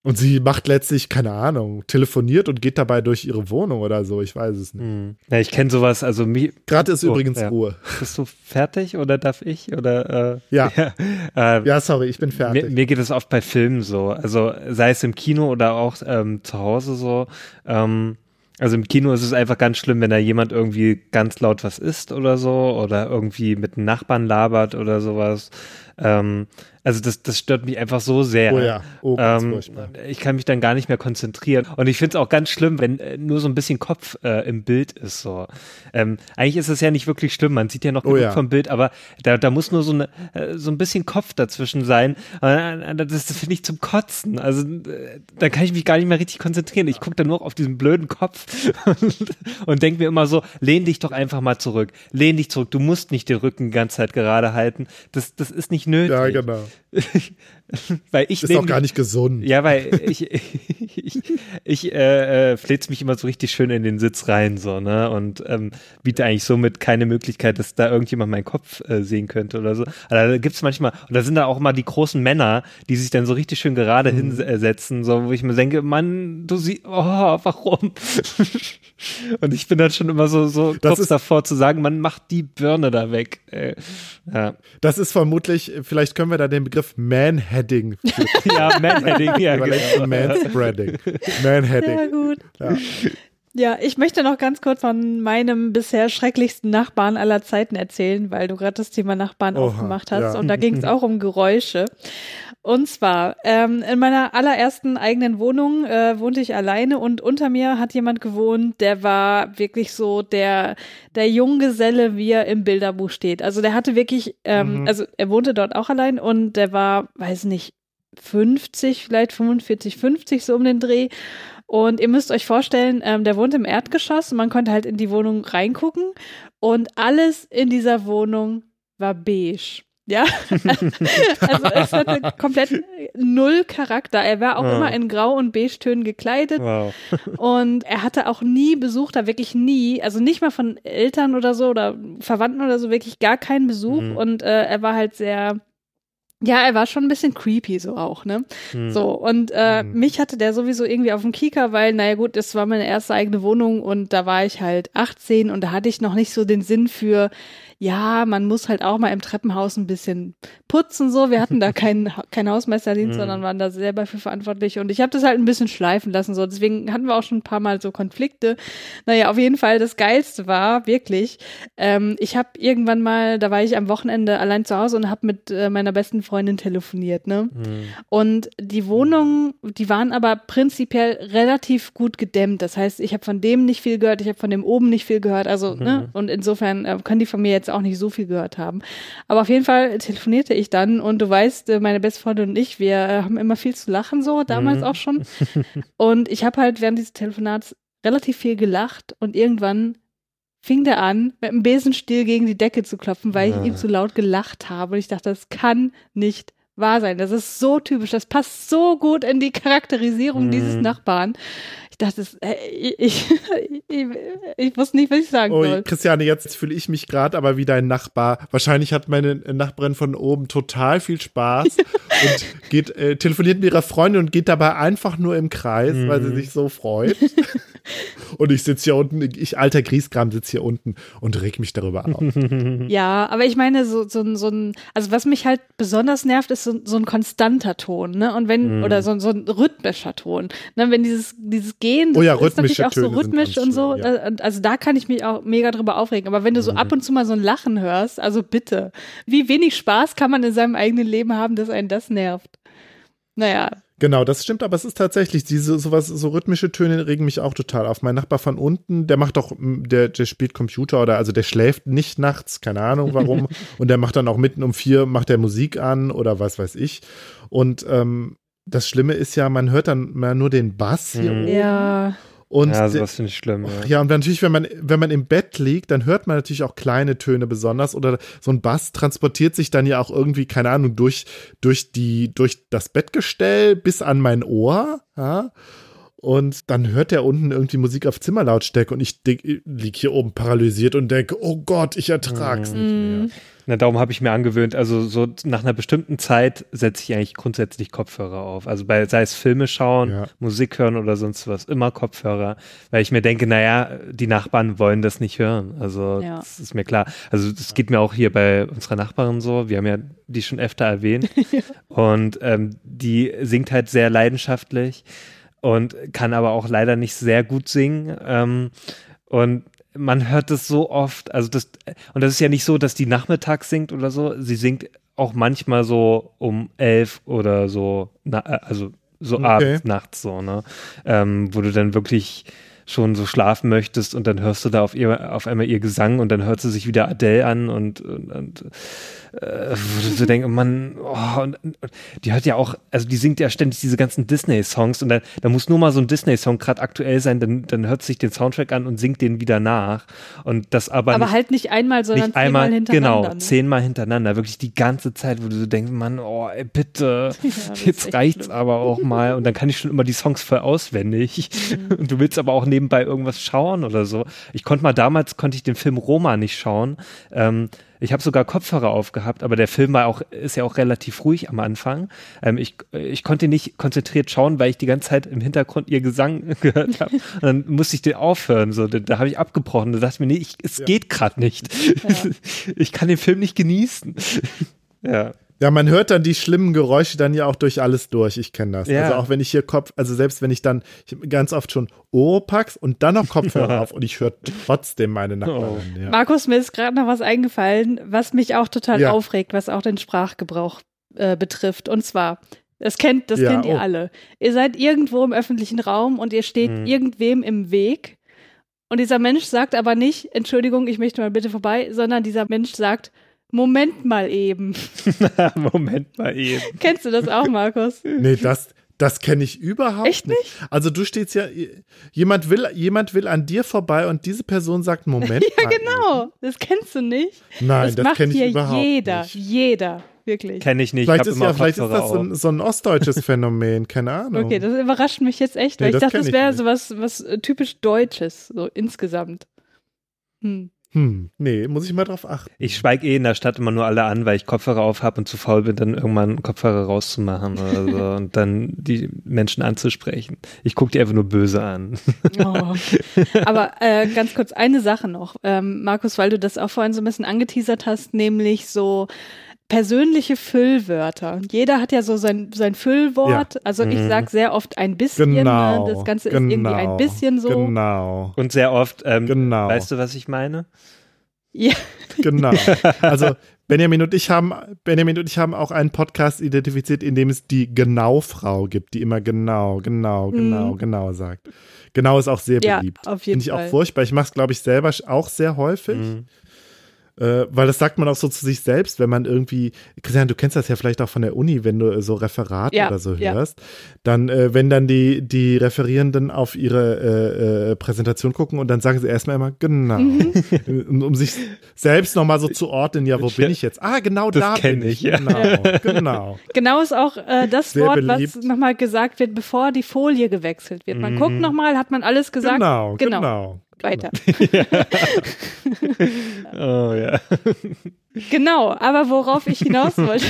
Und sie macht letztlich, keine Ahnung, telefoniert und geht dabei durch ihre Wohnung oder so. Ich weiß es nicht. Hm. Ja, ich kenne sowas. Also Gerade ist oh, übrigens ja. Ruhe. Bist du fertig oder darf ich? Oder, äh, ja. *laughs* Ja. Äh, ja, sorry, ich bin fertig. Mir, mir, geht es oft bei Filmen so. Also sei es im Kino oder auch ähm, zu Hause so. Ähm, also im Kino ist es einfach ganz schlimm, wenn da jemand irgendwie ganz laut was isst oder so oder irgendwie mit einem Nachbarn labert oder sowas. Ähm, also das, das stört mich einfach so sehr. Oh ja, oh, ähm, ich kann mich dann gar nicht mehr konzentrieren. Und ich finde es auch ganz schlimm, wenn äh, nur so ein bisschen Kopf äh, im Bild ist. So. Ähm, eigentlich ist es ja nicht wirklich schlimm, man sieht ja noch oh, genug ja. vom Bild, aber da, da muss nur so, eine, äh, so ein bisschen Kopf dazwischen sein. Äh, das, das finde ich zum Kotzen. Also da kann ich mich gar nicht mehr richtig konzentrieren. Ich gucke dann nur auf diesen blöden Kopf *laughs* und, und denke mir immer so, lehn dich doch einfach mal zurück. Lehn dich zurück. Du musst nicht den Rücken die ganze Zeit gerade halten. Das, das ist nicht nötig. Ja, genau. *laughs* *laughs* weil ich ist auch gar nicht gesund. Ja, weil ich *laughs* ich, ich äh, äh, flitz mich immer so richtig schön in den Sitz rein so ne und ähm, biete eigentlich somit keine Möglichkeit, dass da irgendjemand meinen Kopf äh, sehen könnte oder so. Aber da gibt's manchmal und da sind da auch mal die großen Männer, die sich dann so richtig schön gerade mhm. hinsetzen, so wo ich mir denke, Mann, du siehst, oh, warum? *laughs* und ich bin dann schon immer so so das kurz davor zu sagen, man macht die Birne da weg. Äh, ja. Das ist vermutlich, vielleicht können wir da den Begriff Manheading. ja, Manheading, ja. Genau. Manspreading. Manheading. Ja, gut. Ja. Ja, ich möchte noch ganz kurz von meinem bisher schrecklichsten Nachbarn aller Zeiten erzählen, weil du gerade das Thema Nachbarn Oha, aufgemacht hast. Ja. Und da ging es auch um Geräusche. Und zwar, ähm, in meiner allerersten eigenen Wohnung äh, wohnte ich alleine und unter mir hat jemand gewohnt, der war wirklich so der, der Junggeselle, wie er im Bilderbuch steht. Also der hatte wirklich, ähm, mhm. also er wohnte dort auch allein und der war, weiß nicht, 50, vielleicht 45, 50 so um den Dreh. Und ihr müsst euch vorstellen, ähm, der wohnt im Erdgeschoss und man konnte halt in die Wohnung reingucken und alles in dieser Wohnung war beige. Ja, *laughs* also es hatte komplett null Charakter. Er war auch wow. immer in Grau- und Beige-Tönen gekleidet. Wow. und er hatte auch nie Besuch, da wirklich nie, also nicht mal von Eltern oder so oder Verwandten oder so, wirklich gar keinen Besuch. Mhm. Und äh, er war halt sehr ja, er war schon ein bisschen creepy so auch, ne? Hm. So, und äh, hm. mich hatte der sowieso irgendwie auf dem Kieker, weil, naja gut, das war meine erste eigene Wohnung und da war ich halt 18 und da hatte ich noch nicht so den Sinn für, ja, man muss halt auch mal im Treppenhaus ein bisschen putzen so. Wir hatten da *laughs* keinen kein Hausmeisterdienst, mhm. sondern waren da selber für verantwortlich und ich habe das halt ein bisschen schleifen lassen so. Deswegen hatten wir auch schon ein paar Mal so Konflikte. Naja, auf jeden Fall das Geilste war wirklich, ähm, ich habe irgendwann mal, da war ich am Wochenende allein zu Hause und habe mit äh, meiner besten Freundin telefoniert, ne? Mhm. Und die Wohnungen, die waren aber prinzipiell relativ gut gedämmt. Das heißt, ich habe von dem nicht viel gehört, ich habe von dem oben nicht viel gehört. Also, ne? mhm. ne? Und insofern äh, können die von mir jetzt jetzt auch nicht so viel gehört haben. Aber auf jeden Fall telefonierte ich dann und du weißt, äh, meine beste Freundin und ich, wir äh, haben immer viel zu lachen, so damals mhm. auch schon. *laughs* Und ich habe halt während dieses Telefonats relativ viel gelacht und irgendwann fing der an, mit einem Besenstiel gegen die Decke zu klopfen, weil ich ah. ihm zu laut gelacht habe. Und ich dachte, das kann nicht wahr sein. Das ist so typisch. Das passt so gut in die Charakterisierung Mhm. dieses Nachbarn. Ich dachte, das, äh, ich, ich, ich wusste nicht, was ich sagen Oh, soll. Christiane, jetzt fühle ich mich gerade aber wie dein Nachbar. Wahrscheinlich hat meine Nachbarin von oben total viel Spaß *laughs* und geht, äh, telefoniert mit ihrer Freundin und geht dabei einfach nur im Kreis, weil sie sich so freut. *laughs* und ich sitze hier unten, ich alter Griesgram sitze hier unten und reg mich darüber auf. *laughs* Ja, aber ich meine, so, so, ein- so ein, also was mich halt besonders nervt, ist so, so ein konstanter Ton, ne? Und wenn, oder so, so ein rhythmischer Ton. Ne? Wenn dieses, dieses Gehen, das Oh ja, ist natürlich rhythmische auch so Töne sind rhythmisch und so. ja. und Also da kann ich mich auch mega drüber aufregen. Aber wenn du so ab und zu mal so ein Lachen hörst, also bitte, wie wenig Spaß kann man in seinem eigenen Leben haben, dass einen das nervt? Naja, Genau, das stimmt, aber es ist tatsächlich, diese sowas, so rhythmische Töne regen mich auch total auf. Mein Nachbar von unten, der macht doch, der, der spielt Computer oder also der schläft nicht nachts, keine Ahnung warum. *laughs* und der macht dann auch mitten um vier, macht der Musik an oder was weiß ich. Und ähm, das Schlimme ist ja, man hört dann mal nur den Bass hier Mhm. oben. ja. Und ja, sowas finde ich schlimm. Ja. ja, und natürlich, wenn man, wenn man im Bett liegt, dann hört man natürlich auch kleine Töne besonders oder so ein Bass transportiert sich dann ja auch irgendwie, keine Ahnung, durch, durch die, durch das Bettgestell bis an mein Ohr, ja. Und dann hört der unten irgendwie Musik auf Zimmerlautstärke und ich denk- lieg hier oben paralysiert und denke, oh Gott, ich ertrag's nicht mehr. Na, darum habe ich mir angewöhnt, also so nach einer bestimmten Zeit setze ich eigentlich grundsätzlich Kopfhörer auf. Also bei, sei es Filme schauen, Ja. Musik hören oder sonst was, immer Kopfhörer, weil ich mir denke, naja, die Nachbarn wollen das nicht hören. Also Ja. das ist mir klar. Also das geht mir auch hier bei unserer Nachbarin so. Wir haben ja die schon öfter erwähnt. *laughs* Und ähm, die singt halt sehr leidenschaftlich und kann aber auch leider nicht sehr gut singen. Ähm, und man hört das so oft, also das, und das ist ja nicht so, dass die nachmittags singt oder so, sie singt auch manchmal so um elf oder so, na, äh, also so Okay. abends, nachts so, ne, ähm, wo du dann wirklich schon so schlafen möchtest und dann hörst du da auf, ihr, auf einmal ihr Gesang und dann hört sie sich wieder Adele an und, und, und äh, wo du so denkst, Mann, oh, und, und die hört ja auch, also die singt ja ständig diese ganzen Disney-Songs und da, da muss nur mal so ein Disney-Song gerade aktuell sein, dann, dann hört sich den Soundtrack an und singt den wieder nach. Und das aber, Aber nicht, halt nicht einmal, sondern nicht einmal, zehnmal hintereinander. genau, ne? zehnmal hintereinander, wirklich die ganze Zeit, wo du so denkst, Mann, oh, ey, bitte, *laughs* ist jetzt reicht's schlimm. aber auch mal. Und dann kann ich schon immer die Songs voll auswendig. Mhm. *laughs* Und du willst aber auch nebenbei irgendwas schauen oder so. Ich konnte mal damals, konnte ich den Film Roma nicht schauen. Ähm, ich habe sogar Kopfhörer aufgehabt, aber der Film war auch, ist ja auch relativ ruhig am Anfang. Ähm, ich, ich konnte nicht konzentriert schauen, weil ich die ganze Zeit im Hintergrund ihr Gesang *laughs* gehört habe. Und dann musste ich den aufhören. So, da, da habe ich abgebrochen. Da dachte ich mir, nee, ich, es geht gerade nicht. *laughs* ich kann den Film nicht genießen. *laughs* ja. Ja, man hört dann die schlimmen Geräusche dann ja auch durch alles durch. Ich kenne das. Ja. Also auch wenn ich hier Kopf, also selbst wenn ich dann ich ganz oft schon Oropax und dann noch Kopfhörer auf und ich höre trotzdem meine Nachbarin. Ja. Markus, mir ist gerade noch was eingefallen, was mich auch total Ja. aufregt, was auch den Sprachgebrauch äh, betrifft. Und zwar, das kennt, das Ja, kennt ihr oh. alle. Ihr seid irgendwo im öffentlichen Raum und ihr steht Mhm. irgendwem im Weg. Und dieser Mensch sagt aber nicht, Entschuldigung, ich möchte mal bitte vorbei, sondern dieser Mensch sagt, Moment mal eben. *laughs* Moment mal eben. Kennst du das auch, Markus? Nee, das, das kenne ich überhaupt Echt nicht. Also du stehst ja, jemand will, jemand will an dir vorbei und diese Person sagt, Moment *laughs* Ja, mal. genau. Das kennst du nicht. Nein, das, das, macht kenne ich überhaupt jeder. nicht. Jeder. Wirklich. Kenne ich nicht. Vielleicht ich ist, ja, vielleicht ist das so ein, so ein ostdeutsches *laughs* Phänomen, keine Ahnung. Okay, das überrascht mich jetzt echt, weil Nee, ich das dachte, das wäre nicht. so was, was äh, typisch Deutsches, so insgesamt. Hm. Hm, nee, muss ich mal drauf achten. Ich schweige eh in der Stadt immer nur alle an, weil ich Kopfhörer auf habe und zu faul bin, dann irgendwann Kopfhörer rauszumachen oder so *laughs* und dann die Menschen anzusprechen. Ich gucke die einfach nur böse an. Oh. Aber äh, ganz kurz eine Sache noch, ähm, Markus, weil du das auch vorhin so ein bisschen angeteasert hast, nämlich so persönliche Füllwörter. Jeder hat ja so sein, sein Füllwort. Also ich Mhm. sag sehr oft ein bisschen. Genau. Ne? Das Ganze genau, ist irgendwie ein bisschen so. Genau, Und sehr oft, ähm, Genau. weißt du, was ich meine? Ja, genau. *laughs* Also Benjamin und ich haben, Benjamin und ich haben auch einen Podcast identifiziert, in dem es die Genau-Frau gibt, die immer genau, genau, genau, Mhm. genau sagt. Genau ist auch sehr Ja, beliebt. auf jeden Finde ich auch Fall. furchtbar. Ich mache es, glaube ich, selber auch sehr häufig. Mhm. Äh, weil das sagt man auch so zu sich selbst, wenn man irgendwie, Christian, du kennst das ja vielleicht auch von der Uni, wenn du so Referate Ja, oder so ja. hörst, dann, äh, wenn dann die, die Referierenden auf ihre äh, äh, Präsentation gucken und dann sagen sie erstmal immer, genau, Mhm. *laughs* um, um sich selbst nochmal so zu ordnen, ja, wo bin ich jetzt? Ah, genau Das da bin ich, ich, ja. genau, genau. *laughs* Genau ist auch äh, das Sehr Wort, beliebt. was nochmal gesagt wird, bevor die Folie gewechselt wird. Man Mhm. guckt nochmal, hat man alles gesagt. Genau, genau. genau. Weiter. *laughs* Oh ja. Genau, aber worauf ich hinaus wollte,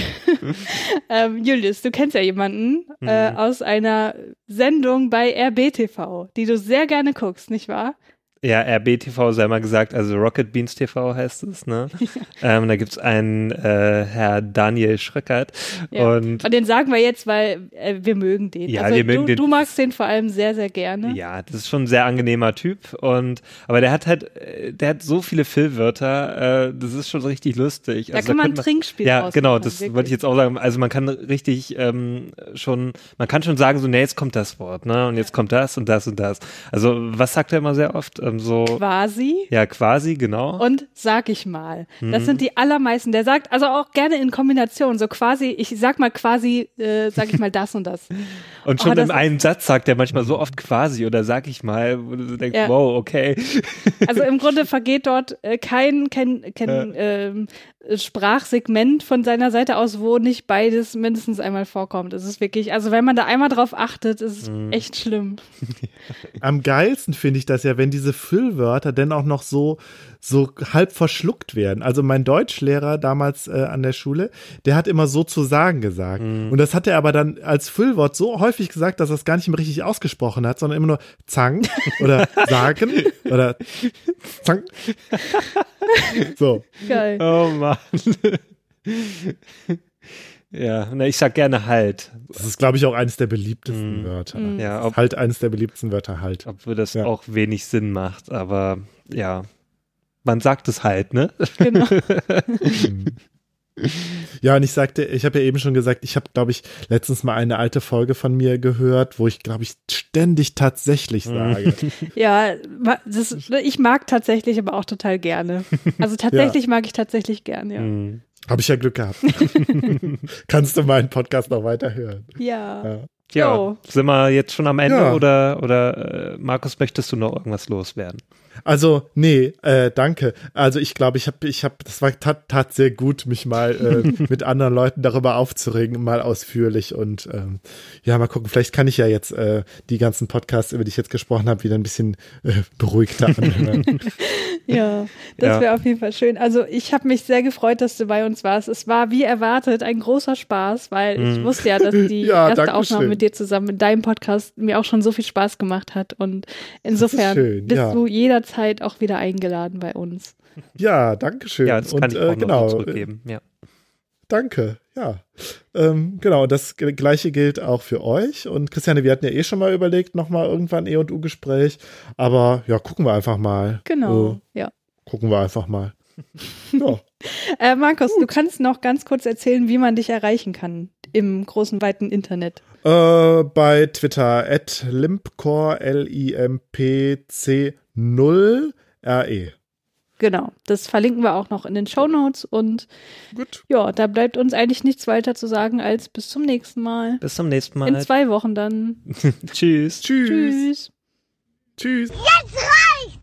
*laughs* ähm, Julius, du kennst ja jemanden äh, Mhm. aus einer Sendung bei RBTV, die du sehr gerne guckst, nicht wahr? Ja, RBTV sei mal gesagt, also Rocket Beans TV heißt es, ne? *laughs* ähm, da gibt's einen äh, Herr Daniel Schröckert Ja. und Und den sagen wir jetzt, weil äh, wir mögen den. Ja, also wir mögen du, den. du magst den vor allem sehr, sehr gerne. Ja, das ist schon ein sehr angenehmer Typ und aber der hat halt, äh, der hat so viele Füllwörter, äh, das ist schon richtig lustig. Da Also kann man ein Trinkspiel Ja, genau, das wirklich. wollte ich jetzt auch sagen. Also man kann richtig ähm, schon, man kann schon sagen, so, nee, jetzt kommt das Wort, ne? Und jetzt kommt das und das und das. Also was sagt er immer sehr oft? Ähm, so, Quasi ja, quasi, genau. und sag ich mal. Das Mhm. sind die allermeisten. Der sagt, also auch gerne in Kombination, so quasi, ich sag mal quasi, äh, sag ich mal das und das. *laughs* Und Oh, schon das in einem Satz sagt er manchmal so oft quasi oder sag ich mal, wo du so denkst, Ja. wow, okay. Also im *laughs* Grunde vergeht dort äh, kein, kein, kein ähm, Sprachsegment von seiner Seite aus, wo nicht beides mindestens einmal vorkommt. Es ist wirklich, also wenn man da einmal drauf achtet, ist es Mhm. echt schlimm. Am geilsten finde ich das ja, wenn diese Füllwörter dann auch noch so, so halb verschluckt werden. Also mein Deutschlehrer damals äh, an der Schule, der hat immer so zu sagen gesagt. Und das hat er aber dann als Füllwort so häufig gesagt, dass er es gar nicht mehr richtig ausgesprochen hat, sondern immer nur Zang *laughs* oder sagen oder Zang. So. Geil. Oh Mann. ja, na, ich sag gerne halt. Das ist, glaube ich, auch eines der beliebtesten Mm. Wörter. Ja, ob, Halt eines der beliebtesten Wörter halt. obwohl das Ja. auch wenig Sinn macht, aber ja. Man sagt es halt, ne? Genau. *laughs* Ja, und ich sagte, ich habe ja eben schon gesagt, ich habe, glaube ich, letztens mal eine alte Folge von mir gehört, wo ich, glaube ich, ständig tatsächlich sage. *laughs* Ja, das, ich mag tatsächlich aber auch total gerne. Also tatsächlich mag ich tatsächlich gern, ja. Mhm. habe ich ja Glück gehabt. *laughs* Kannst du meinen Podcast noch weiterhören? Ja. Ja. Ja, Jo. sind wir jetzt schon am Ende Ja. oder, oder äh, Markus, möchtest du noch irgendwas loswerden? Also, nee, äh, danke. Also ich glaube, ich habe, ich habe, das war tat, tat sehr gut, mich mal äh, *laughs* mit anderen Leuten darüber aufzuregen, mal ausführlich und ähm, ja, mal gucken. Vielleicht kann ich ja jetzt äh, die ganzen Podcasts, über die ich jetzt gesprochen habe, wieder ein bisschen äh, beruhigter anhören. *laughs* Ja, das Ja. wäre auf jeden Fall schön. Also ich habe mich sehr gefreut, dass du bei uns warst. Es war wie erwartet ein großer Spaß, weil ich Mhm. wusste ja, dass die *laughs* Ja, erste Aufnahme schön. mit dir zusammen in deinem Podcast mir auch schon so viel Spaß gemacht hat. Und insofern schön, bist ja. du jederzeit auch wieder eingeladen bei uns. ja, danke schön. Ja, das kann und ich äh, auch noch genau, zurückgeben. Ja. Danke, ja. Ähm, genau, das gleiche gilt auch für euch. Und Christiane, wir hatten ja eh schon mal überlegt, nochmal irgendwann E und U-Gespräch. Aber ja, gucken wir einfach mal. Genau, Äh, ja. gucken wir einfach mal. *laughs* ja. Äh, Markus, du kannst noch ganz kurz erzählen, wie man dich erreichen kann im großen, weiten Internet. Äh, bei Twitter at limpcore, L-I-M-P-C 0 R-E. Genau, das verlinken wir auch noch in den Show Notes und Gut. ja, da bleibt uns eigentlich nichts weiter zu sagen als bis zum nächsten Mal. Bis zum nächsten Mal. In zwei Wochen dann. *laughs* Tschüss. Tschüss. Tschüss. Tschüss. Jetzt